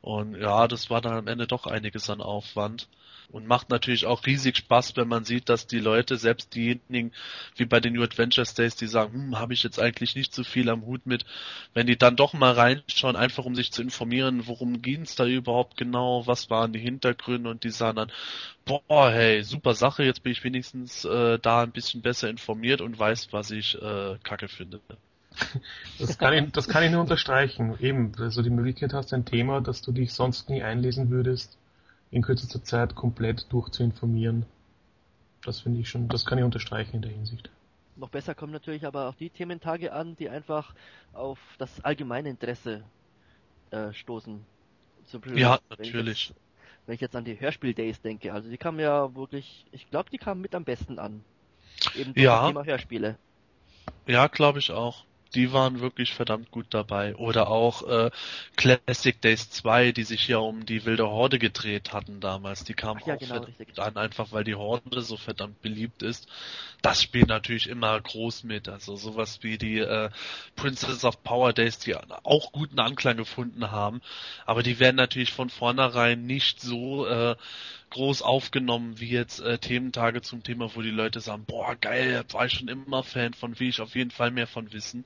Und ja, das war dann am Ende doch einiges an Aufwand und macht natürlich auch riesig Spaß, wenn man sieht, dass die Leute, selbst diejenigen wie bei den New Adventure Days, die sagen, hm, habe ich jetzt eigentlich nicht so viel am Hut mit, wenn die dann doch mal reinschauen, einfach um sich zu informieren, worum ging's da überhaupt genau, was waren die Hintergründe und die sagen dann, boah, hey, super Sache, jetzt bin ich wenigstens äh, da ein bisschen besser informiert und weiß, was ich äh, kacke finde. Das kann, ich, das kann ich nur unterstreichen. Eben, also die Möglichkeit hast, ein Thema, das du dich sonst nie einlesen würdest, in kürzester Zeit komplett durchzuinformieren. Das finde ich schon, das kann ich unterstreichen in der Hinsicht. Noch besser kommen natürlich aber auch die Thementage an, die einfach auf das allgemeine Interesse äh, stoßen. ja, natürlich. wenn ich jetzt an die Hörspiel-Days denke, also die kamen ja wirklich, ich glaube, die kamen mit am besten an. Eben durch ja. das Thema Hörspiele. Ja, glaube ich auch die waren wirklich verdammt gut dabei. Oder auch äh, Classic Days 2, die sich ja um die wilde Horde gedreht hatten damals. Die kamen ja, auch genau, verdammt an, einfach weil die Horde so verdammt beliebt ist. Das spielt natürlich immer groß mit. Also sowas wie die äh, Princess of Power Days, die auch guten Anklang gefunden haben. Aber die werden natürlich von vornherein nicht so äh, groß aufgenommen wie jetzt äh, Thementage zum Thema, wo die Leute sagen, boah, geil, war ich schon immer Fan von, will ich auf jeden Fall mehr von wissen.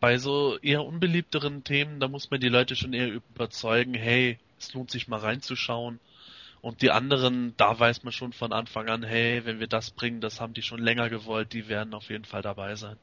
Bei so eher unbeliebteren Themen, da muss man die Leute schon eher überzeugen, hey, es lohnt sich mal reinzuschauen. Und die anderen, da weiß man schon von Anfang an, hey, wenn wir das bringen, das haben die schon länger gewollt, die werden auf jeden Fall dabei sein.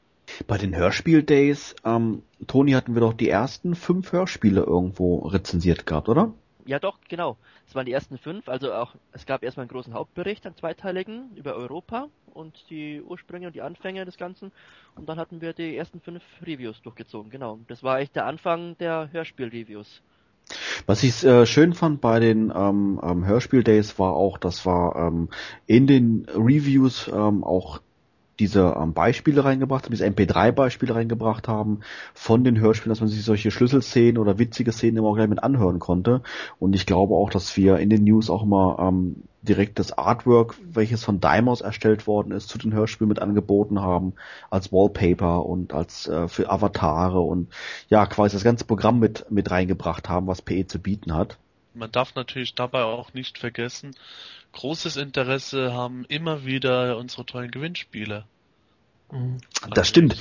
Bei den Hörspiel-Days, ähm, Toni, hatten wir doch die ersten fünf Hörspiele irgendwo rezensiert gehabt, oder? Ja, doch, genau. Es waren die ersten fünf, also auch, es gab erstmal einen großen Hauptbericht, einen zweiteiligen, über Europa und die Ursprünge und die Anfänge des Ganzen. Und dann hatten wir die ersten fünf Reviews durchgezogen, genau. Das war echt der Anfang der Hörspiel-Reviews. Was ich äh, schön fand bei den ähm, ähm, Hörspiel-Days war auch, dass wir ähm, in den Reviews ähm, auch diese ähm, Beispiele reingebracht haben, diese MP3-Beispiele reingebracht haben von den Hörspielen, dass man sich solche Schlüsselszenen oder witzige Szenen immer auch gleich mit anhören konnte. Und ich glaube auch, dass wir in den News auch immer ähm, direkt das Artwork, welches von Daimos erstellt worden ist, zu den Hörspielen mit angeboten haben, als Wallpaper und als äh, für Avatare und ja, quasi das ganze Programm mit, mit reingebracht haben, was PE zu bieten hat. Man darf natürlich dabei auch nicht vergessen, großes Interesse haben immer wieder unsere tollen Gewinnspiele. Mhm. Das stimmt.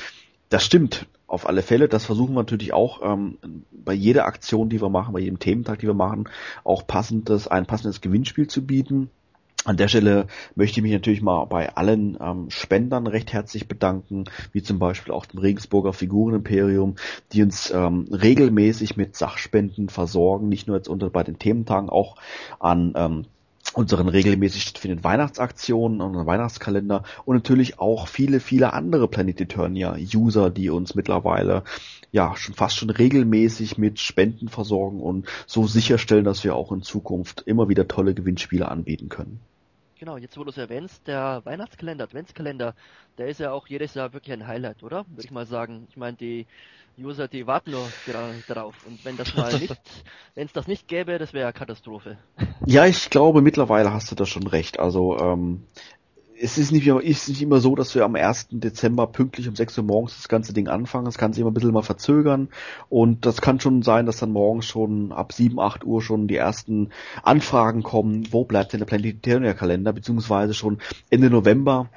Das stimmt. Auf alle Fälle. Das versuchen wir natürlich auch ähm, bei jeder Aktion, die wir machen, bei jedem Thementag, die wir machen, auch passendes, ein passendes Gewinnspiel zu bieten. An der Stelle möchte ich mich natürlich mal bei allen ähm, Spendern recht herzlich bedanken, wie zum Beispiel auch dem Regensburger Figurenimperium, die uns ähm, regelmäßig mit Sachspenden versorgen, nicht nur jetzt unter bei den Thementagen, auch an ähm, unseren regelmäßig stattfindenden Weihnachtsaktionen und Weihnachtskalender und natürlich auch viele, viele andere Planet Eternia User, die uns mittlerweile ja schon fast schon regelmäßig mit Spenden versorgen und so sicherstellen, dass wir auch in Zukunft immer wieder tolle Gewinnspiele anbieten können. Genau, jetzt wo du es erwähnst, der Weihnachtskalender, Adventskalender, der ist ja auch jedes Jahr wirklich ein Highlight, oder? Würde ich mal sagen. Ich meine, die User, die warten nur darauf. Und wenn das mal (laughs) nicht, wenn es das nicht gäbe, das wäre ja Katastrophe. Ja, ich glaube, mittlerweile hast du da schon recht. Also, ähm, es ist nicht, ist nicht immer so, dass wir am 1. Dezember pünktlich um 6 Uhr morgens das ganze Ding anfangen. Es kann sich immer ein bisschen mal verzögern. Und das kann schon sein, dass dann morgens schon ab 7, 8 Uhr schon die ersten Anfragen kommen. Wo bleibt denn der Planetarier Kalender? Beziehungsweise schon Ende November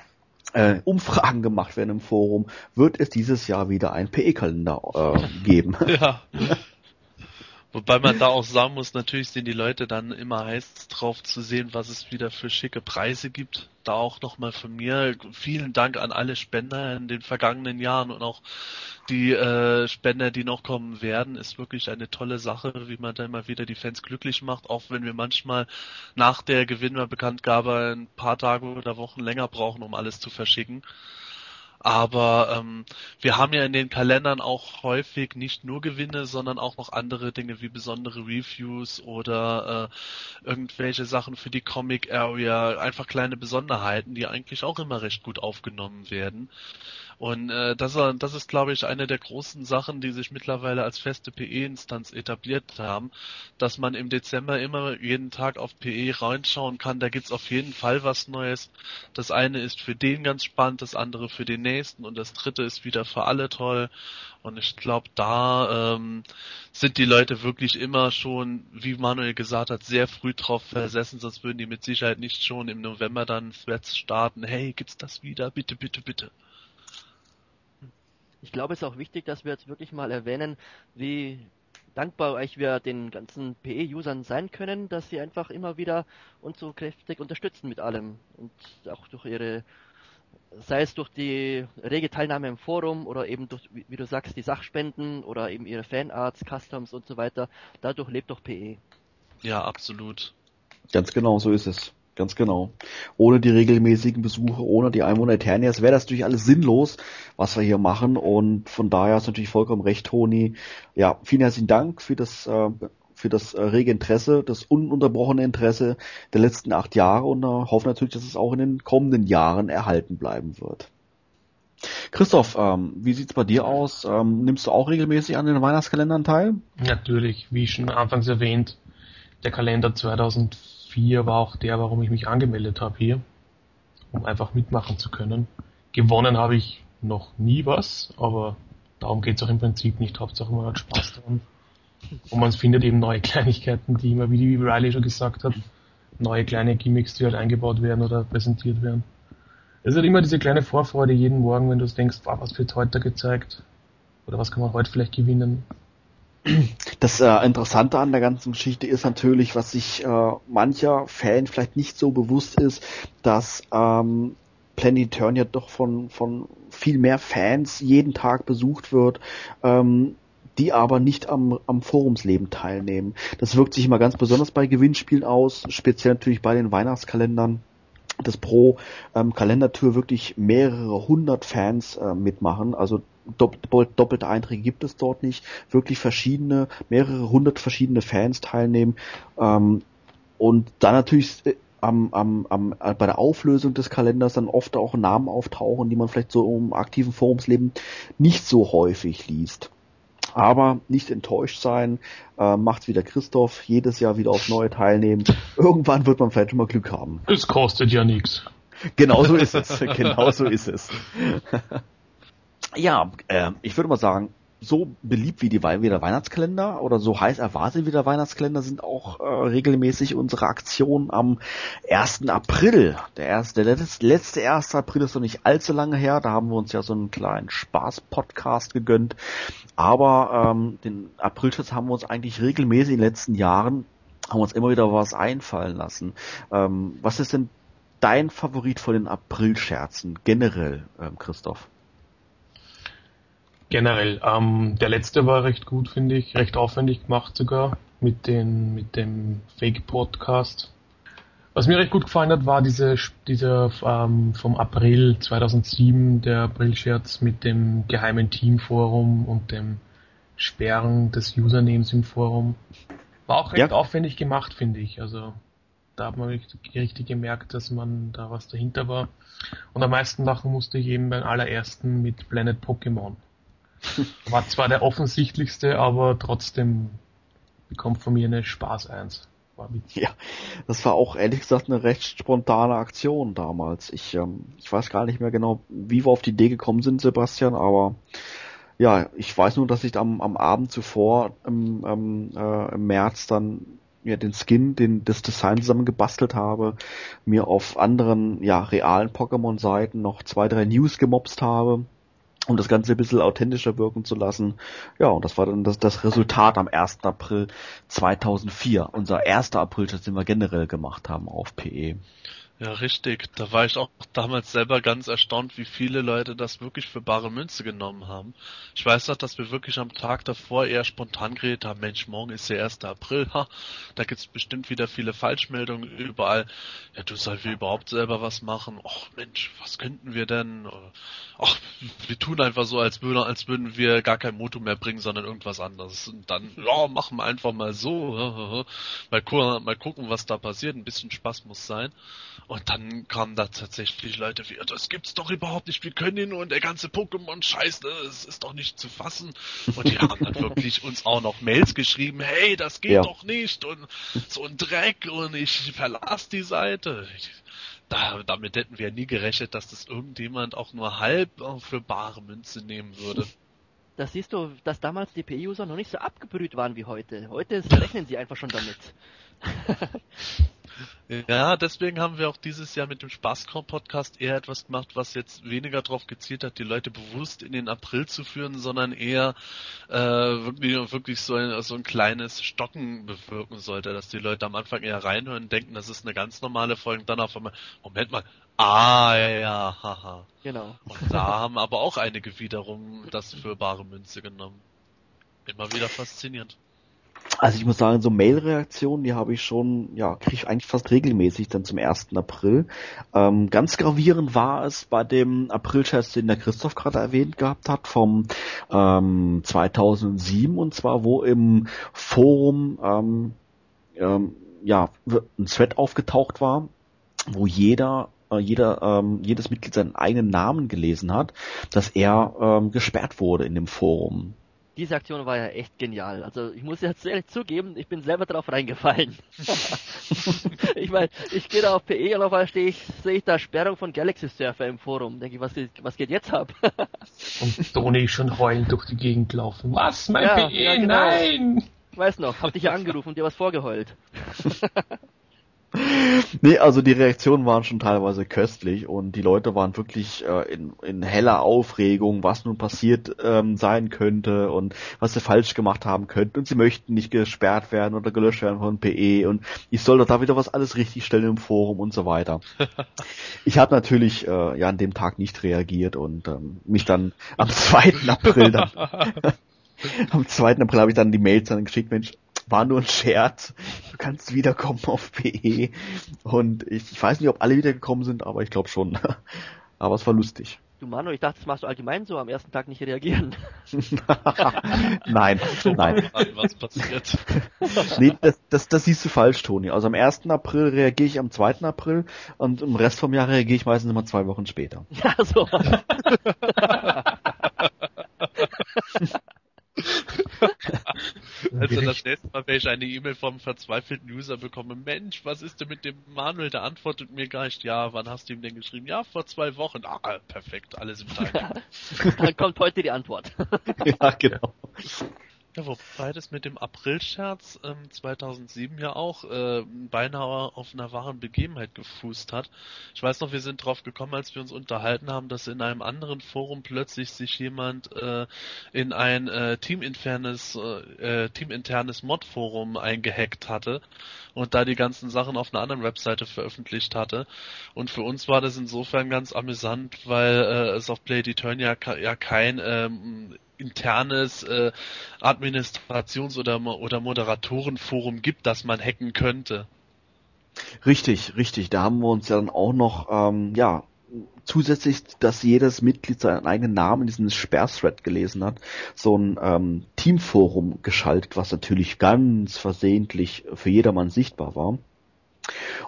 äh, Umfragen gemacht werden im Forum, wird es dieses Jahr wieder einen PE-Kalender äh, geben. (laughs) Ja. (laughs) Wobei man da auch sagen muss, natürlich sind die Leute dann immer heiß drauf zu sehen, was es wieder für schicke Preise gibt. Da auch nochmal von mir vielen Dank an alle Spender in den vergangenen Jahren und auch die äh, Spender, die noch kommen werden, ist wirklich eine tolle Sache, wie man da immer wieder die Fans glücklich macht, auch wenn wir manchmal nach der Gewinnbekanntgabe ein paar Tage oder Wochen länger brauchen, um alles zu verschicken. Aber ähm, wir haben ja in den Kalendern auch häufig nicht nur Gewinne, sondern auch noch andere Dinge wie besondere Reviews oder äh, irgendwelche Sachen für die Comic Area, einfach kleine Besonderheiten, die eigentlich auch immer recht gut aufgenommen werden. Und äh, das, das ist, glaube ich, eine der großen Sachen, die sich mittlerweile als feste PE-Instanz etabliert haben, dass man im Dezember immer jeden Tag auf PE reinschauen kann. Da gibt's auf jeden Fall was Neues. Das eine ist für den ganz spannend, das andere für den nächsten und das dritte ist wieder für alle toll. Und ich glaube, da ähm, sind die Leute wirklich immer schon, wie Manuel gesagt hat, sehr früh drauf versessen, sonst würden die mit Sicherheit nicht schon im November dann Threads starten. Hey, gibt's das wieder? Bitte, bitte, bitte. Ich glaube, es ist auch wichtig, dass wir jetzt wirklich mal erwähnen, wie dankbar euch wir den ganzen PE-Usern sein können, dass sie einfach immer wieder uns so kräftig unterstützen mit allem und auch durch ihre, sei es durch die rege Teilnahme im Forum oder eben durch, wie du sagst, die Sachspenden oder eben ihre Fanarts, Customs und so weiter. Dadurch lebt doch PE. Ja, absolut. Ganz genau, so ist es. Ganz genau. Ohne die regelmäßigen Besuche, ohne die Einwohner Eternias wäre das natürlich alles sinnlos, was wir hier machen. Und von daher ist natürlich vollkommen recht, Toni. Ja, vielen herzlichen Dank für das, äh, für das äh, rege Interesse, das ununterbrochene Interesse der letzten acht Jahre und äh, hoffe natürlich, dass es auch in den kommenden Jahren erhalten bleiben wird. Christoph, ähm, wie sieht's bei dir aus? Ähm, nimmst du auch regelmäßig an den Weihnachtskalendern teil? Natürlich, wie schon anfangs erwähnt, der Kalender 2000 4 war auch der, warum ich mich angemeldet habe hier, um einfach mitmachen zu können. Gewonnen habe ich noch nie was, aber darum geht es auch im Prinzip nicht. Hauptsache man hat Spaß daran. Und man findet eben neue Kleinigkeiten, die immer, wie Riley schon gesagt hat, neue kleine Gimmicks, die halt eingebaut werden oder präsentiert werden. Es halt immer diese kleine Vorfreude jeden Morgen, wenn du denkst, wow, was wird heute gezeigt? Oder was kann man heute vielleicht gewinnen? Das äh, Interessante an der ganzen Geschichte ist natürlich, was sich äh, mancher Fan vielleicht nicht so bewusst ist, dass ähm, Planet Turn ja doch von, von viel mehr Fans jeden Tag besucht wird. Ähm, die aber nicht am, am Forumsleben teilnehmen. Das wirkt sich immer ganz besonders bei Gewinnspielen aus, speziell natürlich bei den Weihnachtskalendern dass pro ähm, Kalendertür wirklich mehrere hundert Fans äh, mitmachen. Also doppelt, doppelte Einträge gibt es dort nicht. Wirklich verschiedene, mehrere hundert verschiedene Fans teilnehmen. Ähm, und dann natürlich äh, am, am, am, äh, bei der Auflösung des Kalenders dann oft auch Namen auftauchen, die man vielleicht so im aktiven Forumsleben nicht so häufig liest. Aber nicht enttäuscht sein, äh, macht's wieder Christoph, jedes Jahr wieder aufs Neue teilnehmen. Irgendwann wird man vielleicht schon mal Glück haben. Es kostet ja nichts. Genau so ist es. (laughs) genau so ist es. (laughs) ja, äh, ich würde mal sagen, so beliebt wie, die, wie der Weihnachtskalender oder so heiß erwartet wie der Weihnachtskalender sind auch äh, regelmäßig unsere Aktionen am 1. April. Der, erste, der letzte, letzte 1. April ist noch nicht allzu lange her. Da haben wir uns ja so einen kleinen Spaß-Podcast gegönnt. Aber ähm, den Aprilschutz haben wir uns eigentlich regelmäßig in den letzten Jahren haben uns immer wieder was einfallen lassen. Ähm, was ist denn dein Favorit von den Aprilscherzen generell, ähm, Christoph? Generell, ähm, der letzte war recht gut, finde ich, recht aufwendig gemacht sogar mit den mit dem Fake Podcast. Was mir recht gut gefallen hat, war diese dieser ähm, vom April 2007 der April-Scherz mit dem geheimen Teamforum und dem Sperren des Usernames im Forum. War auch recht ja. aufwendig gemacht, finde ich. Also da hat man richtig, richtig gemerkt, dass man da was dahinter war. Und am meisten lachen musste ich eben beim allerersten mit Planet Pokémon. (laughs) War zwar der offensichtlichste, aber trotzdem bekommt von mir eine Spaß eins. Ja, das war auch ehrlich gesagt eine recht spontane Aktion damals. Ich, ähm, ich weiß gar nicht mehr genau, wie wir auf die Idee gekommen sind, Sebastian, aber ja, ich weiß nur, dass ich am, am Abend zuvor im, ähm, äh, im März dann mir den Skin, den, das Design zusammen gebastelt habe, mir auf anderen, ja, realen Pokémon-Seiten noch zwei, drei News gemobst habe um das Ganze ein bisschen authentischer wirken zu lassen. Ja, und das war dann das, das Resultat am 1. April 2004. Unser erster April, den wir generell gemacht haben auf PE. Ja, richtig. Da war ich auch damals selber ganz erstaunt, wie viele Leute das wirklich für bare Münze genommen haben. Ich weiß noch, dass wir wirklich am Tag davor eher spontan geredet haben, Mensch, morgen ist der 1. April, ha, da gibt's bestimmt wieder viele Falschmeldungen überall. Ja, du soll wir überhaupt selber was machen? Och Mensch, was könnten wir denn? Ach, wir tun einfach so, als würden, als würden wir gar kein Motto mehr bringen, sondern irgendwas anderes. Und dann, ja, machen wir einfach mal so. Mal, mal gucken, was da passiert. Ein bisschen Spaß muss sein. Dann kamen da tatsächlich Leute wie, das gibt's doch überhaupt nicht, wir können ihn und der ganze Pokémon-Scheiß, das ist doch nicht zu fassen. Und die haben dann (laughs) wirklich uns auch noch Mails geschrieben, hey, das geht ja. doch nicht und so ein Dreck und ich verlasse die Seite. Ich, da, damit hätten wir nie gerechnet, dass das irgendjemand auch nur halb für bare Münze nehmen würde. Da siehst du, dass damals die PE-User noch nicht so abgebrüht waren wie heute. Heute rechnen sie einfach schon damit. (laughs) Ja, deswegen haben wir auch dieses Jahr mit dem Spaßkorn-Podcast eher etwas gemacht, was jetzt weniger darauf gezielt hat, die Leute bewusst in den April zu führen, sondern eher äh, wirklich, wirklich so ein, so ein kleines Stocken bewirken sollte, dass die Leute am Anfang eher reinhören, denken, das ist eine ganz normale Folge, und dann auf einmal, Moment mal, ah ja, haha. Genau. Und da haben aber auch einige wiederum das für bare Münze genommen. Immer wieder faszinierend. Also ich muss sagen, so Mail-Reaktionen, die habe ich schon, ja, kriege ich eigentlich fast regelmäßig dann zum 1. April. Ähm, ganz gravierend war es bei dem April-Chat, den der Christoph gerade erwähnt gehabt hat, vom ähm, 2007 und zwar wo im Forum ähm, ähm, ja ein Thread aufgetaucht war, wo jeder äh, jeder, ähm, jedes Mitglied seinen eigenen Namen gelesen hat, dass er ähm, gesperrt wurde in dem Forum diese Aktion war ja echt genial. Also ich muss jetzt ehrlich zugeben, ich bin selber drauf reingefallen. (laughs) ich meine, ich gehe da auf PE und auf einmal stehe ich, sehe ich da Sperrung von Galaxy Surfer im Forum. Denke ich, was, was geht jetzt ab? (laughs) und Toni schon heulend durch die Gegend laufen. Was, mein ja, PE? Ja, genau. Nein! Weiß noch, hab dich ja angerufen und dir was vorgeheult. (laughs) (laughs) nee, also die Reaktionen waren schon teilweise köstlich und die Leute waren wirklich äh, in, in heller Aufregung, was nun passiert ähm, sein könnte und was sie falsch gemacht haben könnten und sie möchten nicht gesperrt werden oder gelöscht werden von PE und ich soll doch da wieder was alles richtig stellen im Forum und so weiter. (laughs) ich habe natürlich äh, ja an dem Tag nicht reagiert und ähm, mich dann am (laughs) 2. April dann am 2. April habe ich dann die Mails dann geschickt, Mensch, war nur ein Scherz. Du kannst wiederkommen auf PE. Und ich, ich weiß nicht, ob alle wiedergekommen sind, aber ich glaube schon. (laughs) aber es war lustig. Du Manu, ich dachte, das machst du allgemein so am ersten Tag nicht reagieren. (laughs) nein, nein. (laughs) Was passiert? nee, das, das, das siehst du falsch, Toni. Also am 1. April reagiere ich am 2. April und im Rest vom Jahr reagiere ich meistens immer zwei Wochen später. Ja, so. (laughs) Also das nächste Mal, wenn ich eine E-Mail vom verzweifelten User bekomme, Mensch, was ist denn mit dem Manuel? Der antwortet mir gar nicht, ja, wann hast du ihm denn geschrieben? Ja, vor zwei Wochen. Ah, perfekt, alles im Timing. (laughs) Dann kommt heute die Antwort. (laughs) ja, genau. Ja, wobei das mit dem April-Scherz ähm, 2007 ja auch äh, beinahe auf einer wahren Begebenheit gefußt hat. Ich weiß noch, wir sind drauf gekommen, als wir uns unterhalten haben, dass in einem anderen Forum plötzlich sich jemand äh, in ein äh, teaminternes, äh, teaminternes Mod-Forum eingehackt hatte und da die ganzen Sachen auf einer anderen Webseite veröffentlicht hatte. Und für uns war das insofern ganz amüsant, weil äh, es auf Play Turn ja, ja kein ähm, internes äh, Administrations- oder, oder Moderatorenforum gibt, das man hacken könnte. Richtig, richtig. Da haben wir uns ja dann auch noch, ähm, ja, zusätzlich, dass jedes Mitglied seinen eigenen Namen in diesem Sperrthread gelesen hat, so ein ähm, Teamforum geschaltet, was natürlich ganz versehentlich für jedermann sichtbar war.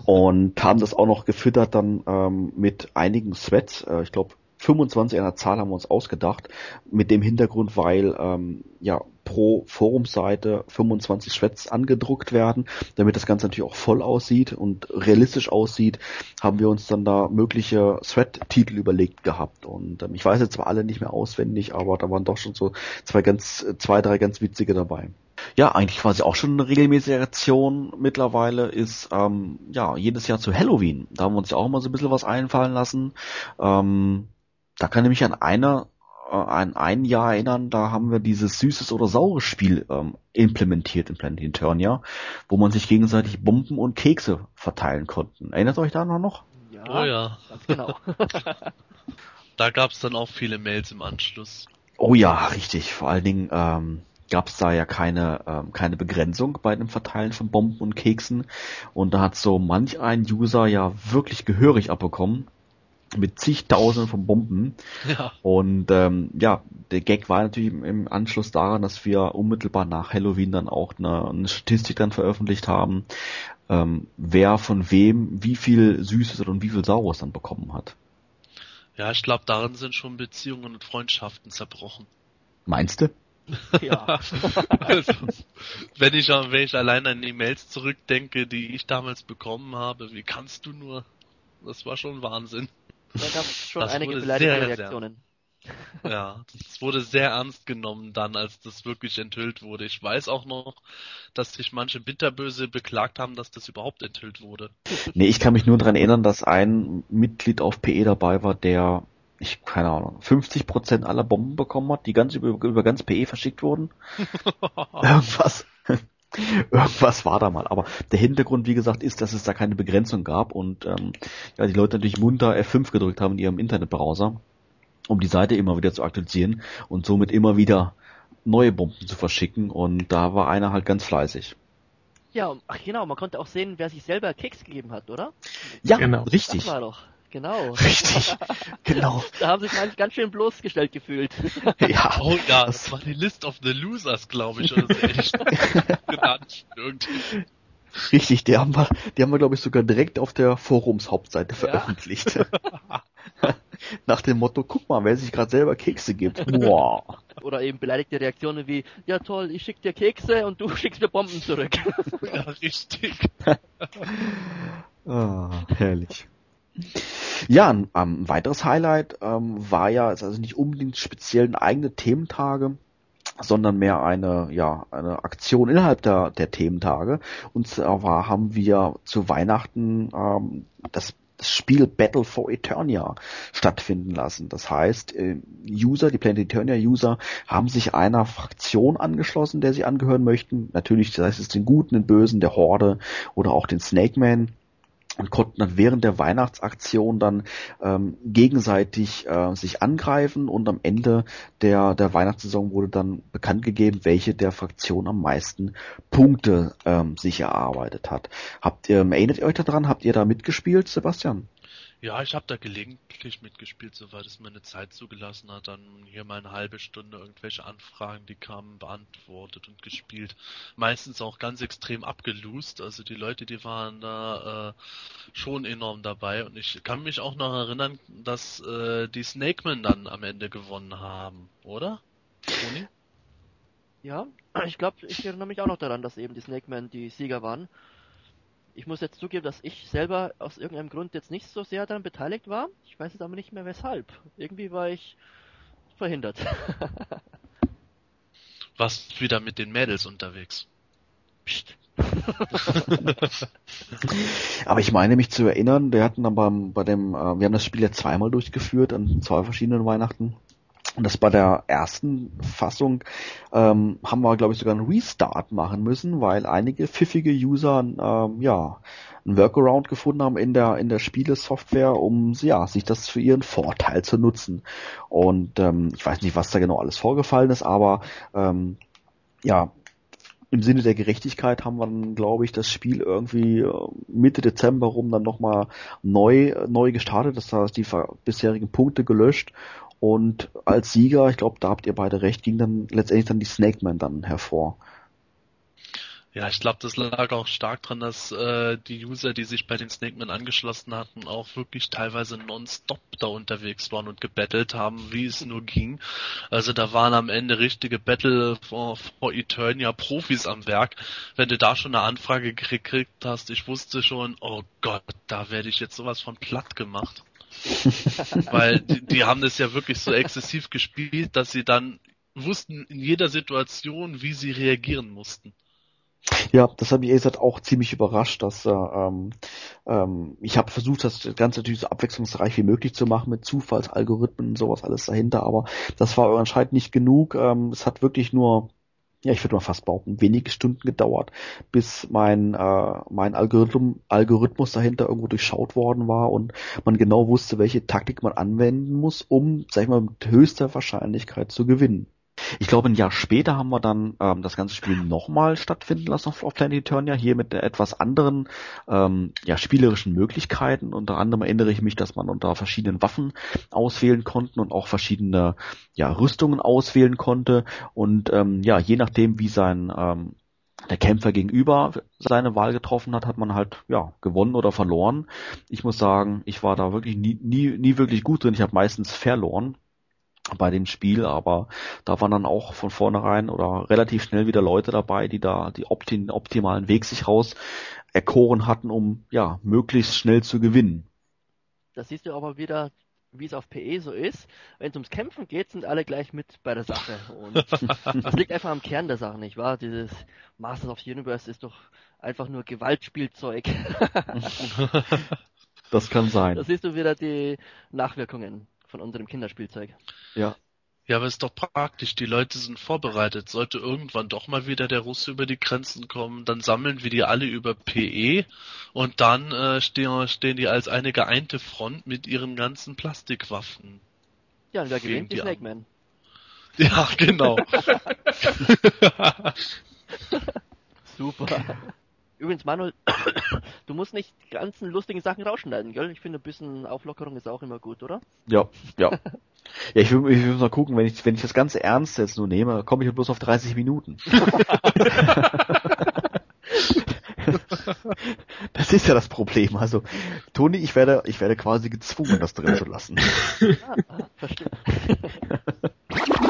Und haben das auch noch gefüttert dann ähm, mit einigen Threads, äh, ich glaube 25 einer Zahl haben wir uns ausgedacht, mit dem Hintergrund, weil ähm, ja pro Forumseite 25 Threads angedruckt werden, damit das Ganze natürlich auch voll aussieht und realistisch aussieht, haben wir uns dann da mögliche Thread-Titel überlegt gehabt. Und ähm, ich weiß jetzt zwar alle nicht mehr auswendig, aber da waren doch schon so zwei ganz, zwei, drei ganz witzige dabei. Ja, eigentlich quasi auch schon eine regelmäßige Aktion mittlerweile ist, ähm, ja, jedes Jahr zu Halloween. Da haben wir uns ja auch mal so ein bisschen was einfallen lassen. Ähm, da kann ich mich an einer äh, an ein Jahr erinnern, da haben wir dieses süßes oder saures Spiel ähm, implementiert in Planet Eternia, wo man sich gegenseitig Bomben und Kekse verteilen konnten. Erinnert euch da noch? Ja, oh ja. Ganz genau. (laughs) da gab es dann auch viele Mails im Anschluss. Oh ja, richtig. Vor allen Dingen ähm, gab es da ja keine, ähm, keine Begrenzung bei dem Verteilen von Bomben und Keksen. Und da hat so manch ein User ja wirklich gehörig abbekommen mit zigtausenden von Bomben. Ja. Und ähm, ja, der Gag war natürlich im, Anschluss daran, dass wir unmittelbar nach Halloween dann auch eine, eine Statistik dann veröffentlicht haben, ähm, wer von wem wie viel Süßes und wie viel Saures dann bekommen hat. Ja, ich glaube, darin sind schon Beziehungen und Freundschaften zerbrochen. Meinst du? Ja. (laughs) also, wenn ich, wenn ich allein an E-Mails zurückdenke, die ich damals bekommen habe, wie kannst du nur? Das war schon Wahnsinn. Da gab es schon das einige beleidigende Reaktionen. Sehr, ja, das wurde sehr ernst genommen dann, als das wirklich enthüllt wurde. Ich weiß auch noch, dass sich manche Bitterböse beklagt haben, dass das überhaupt enthüllt wurde. Nee, ich kann mich nur daran erinnern, dass ein Mitglied auf PE dabei war, der, ich keine Ahnung, 50% aller Bomben bekommen hat, die ganz über, über ganz PE verschickt wurden. (laughs) Irgendwas. (laughs) Irgendwas war da mal. Aber der Hintergrund, wie gesagt, ist, dass es da keine Begrenzung gab und ähm, ja, die Leute natürlich munter F5 gedrückt haben in ihrem Internetbrowser, um die Seite immer wieder zu aktualisieren und somit immer wieder neue Bomben zu verschicken. Und da war einer halt ganz fleißig. Ja, ach genau, man konnte auch sehen, wer sich selber Keks gegeben hat, oder? Ja, genau. richtig. Das war doch. Genau. (laughs) Richtig, genau. da haben sich manche ganz schön bloßgestellt gefühlt. (laughs) Ja. Oh ja, das war die List of the Losers, glaube ich, oder so ähnlich (laughs) genannt. Irgendwie. Richtig, die haben wir, die haben wir, glaube ich, sogar direkt auf der Forumshauptseite ja. veröffentlicht. Nach dem Motto, guck mal, wer sich gerade selber Kekse gibt. Wow. Oder eben beleidigte Reaktionen wie, ja toll, ich schick dir Kekse und du schickst mir Bomben zurück. ja, richtig. ah, herrlich. Ja, ein, ein weiteres Highlight ähm, war ja, also nicht unbedingt speziell eigene Thementage, sondern mehr eine, ja, eine Aktion innerhalb der, der Thementage. Und zwar haben wir zu Weihnachten ähm, das das Spiel Battle for Eternia stattfinden lassen. Das heißt, äh, User, die Planet Eternia User, haben sich einer Fraktion angeschlossen, der sie angehören möchten. Natürlich, das heißt es den Guten, den Bösen, der Horde oder auch den Snake Man und konnten dann während der Weihnachtsaktion dann ähm, gegenseitig äh, sich angreifen und am Ende der, der Weihnachtssaison wurde dann bekannt gegeben, welche der Fraktion am meisten Punkte ähm, sich erarbeitet hat. Habt ihr, erinnert ihr euch daran, habt ihr da mitgespielt, Sebastian? Ja, ich habe da gelegentlich mitgespielt, soweit es meine Zeit zugelassen hat. Dann hier mal eine halbe Stunde irgendwelche Anfragen, die kamen, beantwortet und gespielt. Meistens auch ganz extrem abgelust. Also die Leute, die waren da äh, schon enorm dabei. Und ich kann mich auch noch erinnern, dass äh, die Snakemen dann am Ende gewonnen haben, oder? Toni? Ja, ich glaube, ich erinnere mich auch noch daran, dass eben die Snakemen die Sieger waren. Ich muss jetzt zugeben, dass ich selber aus irgendeinem Grund jetzt nicht so sehr daran beteiligt war. Ich weiß jetzt aber nicht mehr weshalb. Irgendwie war ich verhindert. (laughs) Warst wieder mit den Mädels unterwegs? Psst. (laughs) Aber ich meine mich zu erinnern, wir hatten dann beim, bei dem, äh, wir haben das Spiel ja zweimal durchgeführt an zwei verschiedenen Weihnachten. Und das bei der ersten Fassung ähm, haben wir, glaube ich, sogar einen Restart machen müssen, weil einige pfiffige User ähm, ja ein Workaround gefunden haben in der in der Spielesoftware, um ja sich das für ihren Vorteil zu nutzen. Und ähm, ich weiß nicht, was da genau alles vorgefallen ist, aber ähm, ja, im Sinne der Gerechtigkeit haben wir dann, glaube ich, das Spiel irgendwie äh, Mitte Dezember rum dann nochmal neu, neu gestartet. Das heißt, die bisherigen Punkte gelöscht und als Sieger, ich glaube, da habt ihr beide recht, ging dann letztendlich dann die Snake Man dann hervor. Ja, ich glaube, das lag auch stark dran, dass äh, die User, die sich bei den Snake Man angeschlossen hatten, auch wirklich teilweise nonstop da unterwegs waren und gebettelt haben, wie es nur ging. Also da waren am Ende richtige Battle for, for Eternia Profis am Werk. Wenn du da schon eine Anfrage gekriegt hast, ich wusste schon, oh Gott, da werde ich jetzt sowas von platt gemacht. Weil die, die haben das ja wirklich so exzessiv gespielt, dass sie dann wussten in jeder Situation, wie sie reagieren mussten. Ja, das hat mich ehrlich gesagt auch ziemlich überrascht, dass äh, ähm, ähm, ich habe versucht, das Ganze natürlich so abwechslungsreich wie möglich zu machen mit Zufallsalgorithmen und sowas alles dahinter, aber das war anscheinend nicht genug. Ähm, es hat wirklich nur ja, ich würde mal fast behaupten, wenige Stunden gedauert, bis mein, äh, mein Algorithm, Algorithmus dahinter irgendwo durchschaut worden war und man genau wusste, welche Taktik man anwenden muss, um, sag ich mal, mit höchster Wahrscheinlichkeit zu gewinnen. Ich glaube, ein Jahr später haben wir dann ähm, das ganze Spiel nochmal stattfinden lassen auf, auf Planet Eternia, hier mit etwas anderen ähm, ja, spielerischen Möglichkeiten. Unter anderem erinnere ich mich, dass man unter verschiedenen Waffen auswählen konnte und auch verschiedene ja, Rüstungen auswählen konnte. Und ähm, ja, je nachdem, wie sein ähm, der Kämpfer gegenüber seine Wahl getroffen hat, hat man halt ja gewonnen oder verloren. Ich muss sagen, ich war da wirklich nie, nie, nie wirklich gut drin. Ich habe meistens verloren bei dem Spiel, aber da waren dann auch von vornherein oder relativ schnell wieder Leute dabei, die da die optim optimalen Weg sich raus erkoren hatten, um ja möglichst schnell zu gewinnen. Das siehst du aber wieder, wie es auf PE so ist. Wenn es ums Kämpfen geht, sind alle gleich mit bei der Sache. Und (laughs) das liegt einfach am Kern der Sache, nicht wahr? Dieses Masters of the Universe ist doch einfach nur Gewaltspielzeug. (laughs) (laughs) das kann sein. Da siehst du wieder die Nachwirkungen von unserem Kinderspielzeug. Ja. Ja, aber ist doch praktisch. Die Leute sind vorbereitet. Sollte irgendwann doch mal wieder der Russe über die Grenzen kommen, dann sammeln wir die alle über PE und dann äh, stehen, stehen die als eine geeinte Front mit ihren ganzen Plastikwaffen. Ja, und wer gewinnt? Die Snake Man. (laughs) Ja, genau. (laughs) (laughs) Super. Übrigens, Manuel, (coughs) du musst nicht die ganzen lustigen Sachen rausschneiden, gell? Ich finde, ein bisschen Auflockerung ist auch immer gut, oder? Ja, ja. (laughs) ja, ich will, ich will mal gucken, wenn ich, wenn ich das ganze ernst jetzt nur nehme, komme ich bloß auf 30 Minuten. (laughs) das ist ja das Problem. Also, Toni, ich werde, ich werde quasi gezwungen, das drin zu lassen. Ah, ah, verstehe. (laughs)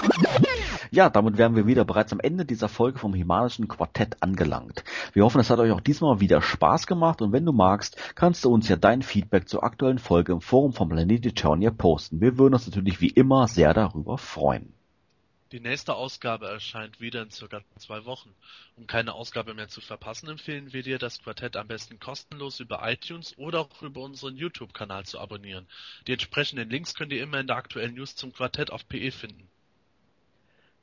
Ja, damit wären wir wieder bereits am Ende dieser Folge vom Himalischen Quartett angelangt. Wir hoffen, es hat euch auch diesmal wieder Spaß gemacht und wenn du magst, kannst du uns ja dein Feedback zur aktuellen Folge im Forum vom Planet Eternia posten. Wir würden uns natürlich wie immer sehr darüber freuen. Die nächste Ausgabe erscheint wieder in circa zwei Wochen. Um keine Ausgabe mehr zu verpassen, empfehlen wir dir, das Quartett am besten kostenlos über iTunes oder auch über unseren YouTube-Kanal zu abonnieren. Die entsprechenden Links könnt ihr immer in der aktuellen News zum Quartett auf PE finden.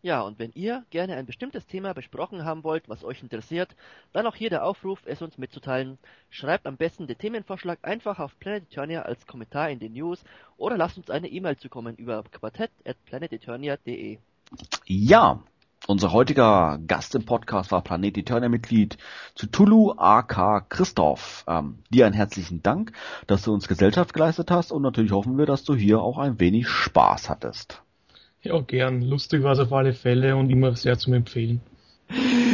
Ja, und wenn ihr gerne ein bestimmtes Thema besprochen haben wollt, was euch interessiert, dann auch hier der Aufruf, es uns mitzuteilen. Schreibt am besten den Themenvorschlag einfach auf Planet Eternia als Kommentar in den News oder lasst uns eine E-Mail zukommen über quartett.planeteternia.de. Ja, unser heutiger Gast im Podcast war Planet Eternia Mitglied Cthulhu AK Christoph. Ähm, dir einen herzlichen Dank, dass du uns Gesellschaft geleistet hast und natürlich hoffen wir, dass du hier auch ein wenig Spaß hattest. Ja, gern. Lustig war es auf alle Fälle und immer sehr zum Empfehlen.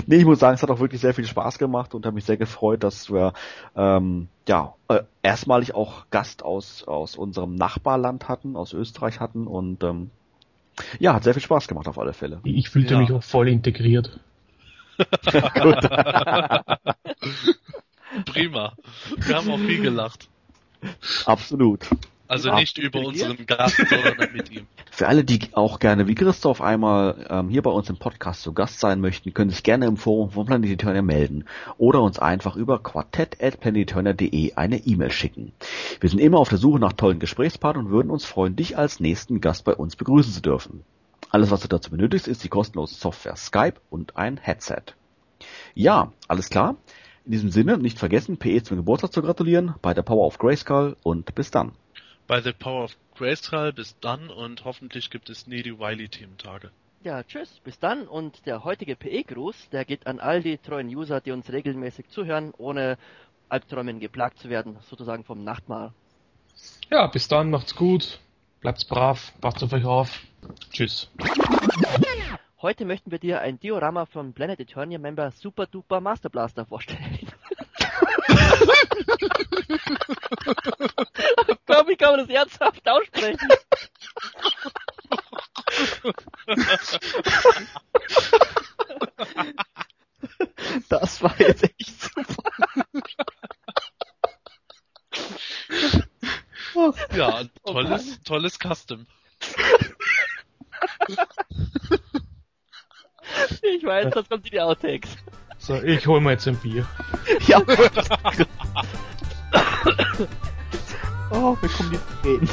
Nee, ich muss sagen, es hat auch wirklich sehr viel Spaß gemacht und habe mich sehr gefreut, dass wir ähm, ja äh, erstmalig auch Gast aus aus unserem Nachbarland hatten, aus Österreich hatten und ähm, ja, hat sehr viel Spaß gemacht auf alle Fälle. Ich fühlte Ja. mich auch voll integriert. Gut. (laughs) Prima. Wir haben auch viel gelacht. Absolut. Also nicht über unseren Gast, sondern mit ihm. (laughs) Für alle, die auch gerne wie Christoph einmal ähm, hier bei uns im Podcast zu Gast sein möchten, können sich gerne im Forum von Planet Eternia melden oder uns einfach über quartett.planeteternia.de eine E-Mail schicken. Wir sind immer auf der Suche nach tollen Gesprächspartnern und würden uns freuen, dich als nächsten Gast bei uns begrüßen zu dürfen. Alles, was du dazu benötigst, ist die kostenlose Software Skype und ein Headset. Ja, alles klar. In diesem Sinne, nicht vergessen, PE zum Geburtstag zu gratulieren, bei der Power of Grayskull und bis dann. Bei The Power of Grayskull bis dann und hoffentlich gibt es nie die Wiley-Team-Tage. Ja, tschüss, bis dann und der heutige PE-Gruß, der geht an all die treuen User, die uns regelmäßig zuhören, ohne Albträumen geplagt zu werden, sozusagen vom Nachtmahl. Ja, bis dann, macht's gut, bleibt's brav, passt auf euch auf. Tschüss. Heute möchten wir dir ein Diorama von Planet Eternia Member Super Duper Master Blaster vorstellen. (laughs) (laughs) Ich glaube, wie kann man das ernsthaft aussprechen? Das war jetzt echt super. Ja, ein tolles, tolles Custom. Ich weiß, das kommt in die Outtakes. So, ich hol mir jetzt ein Bier. Ja. (laughs) oh, wir kommen die Tränen.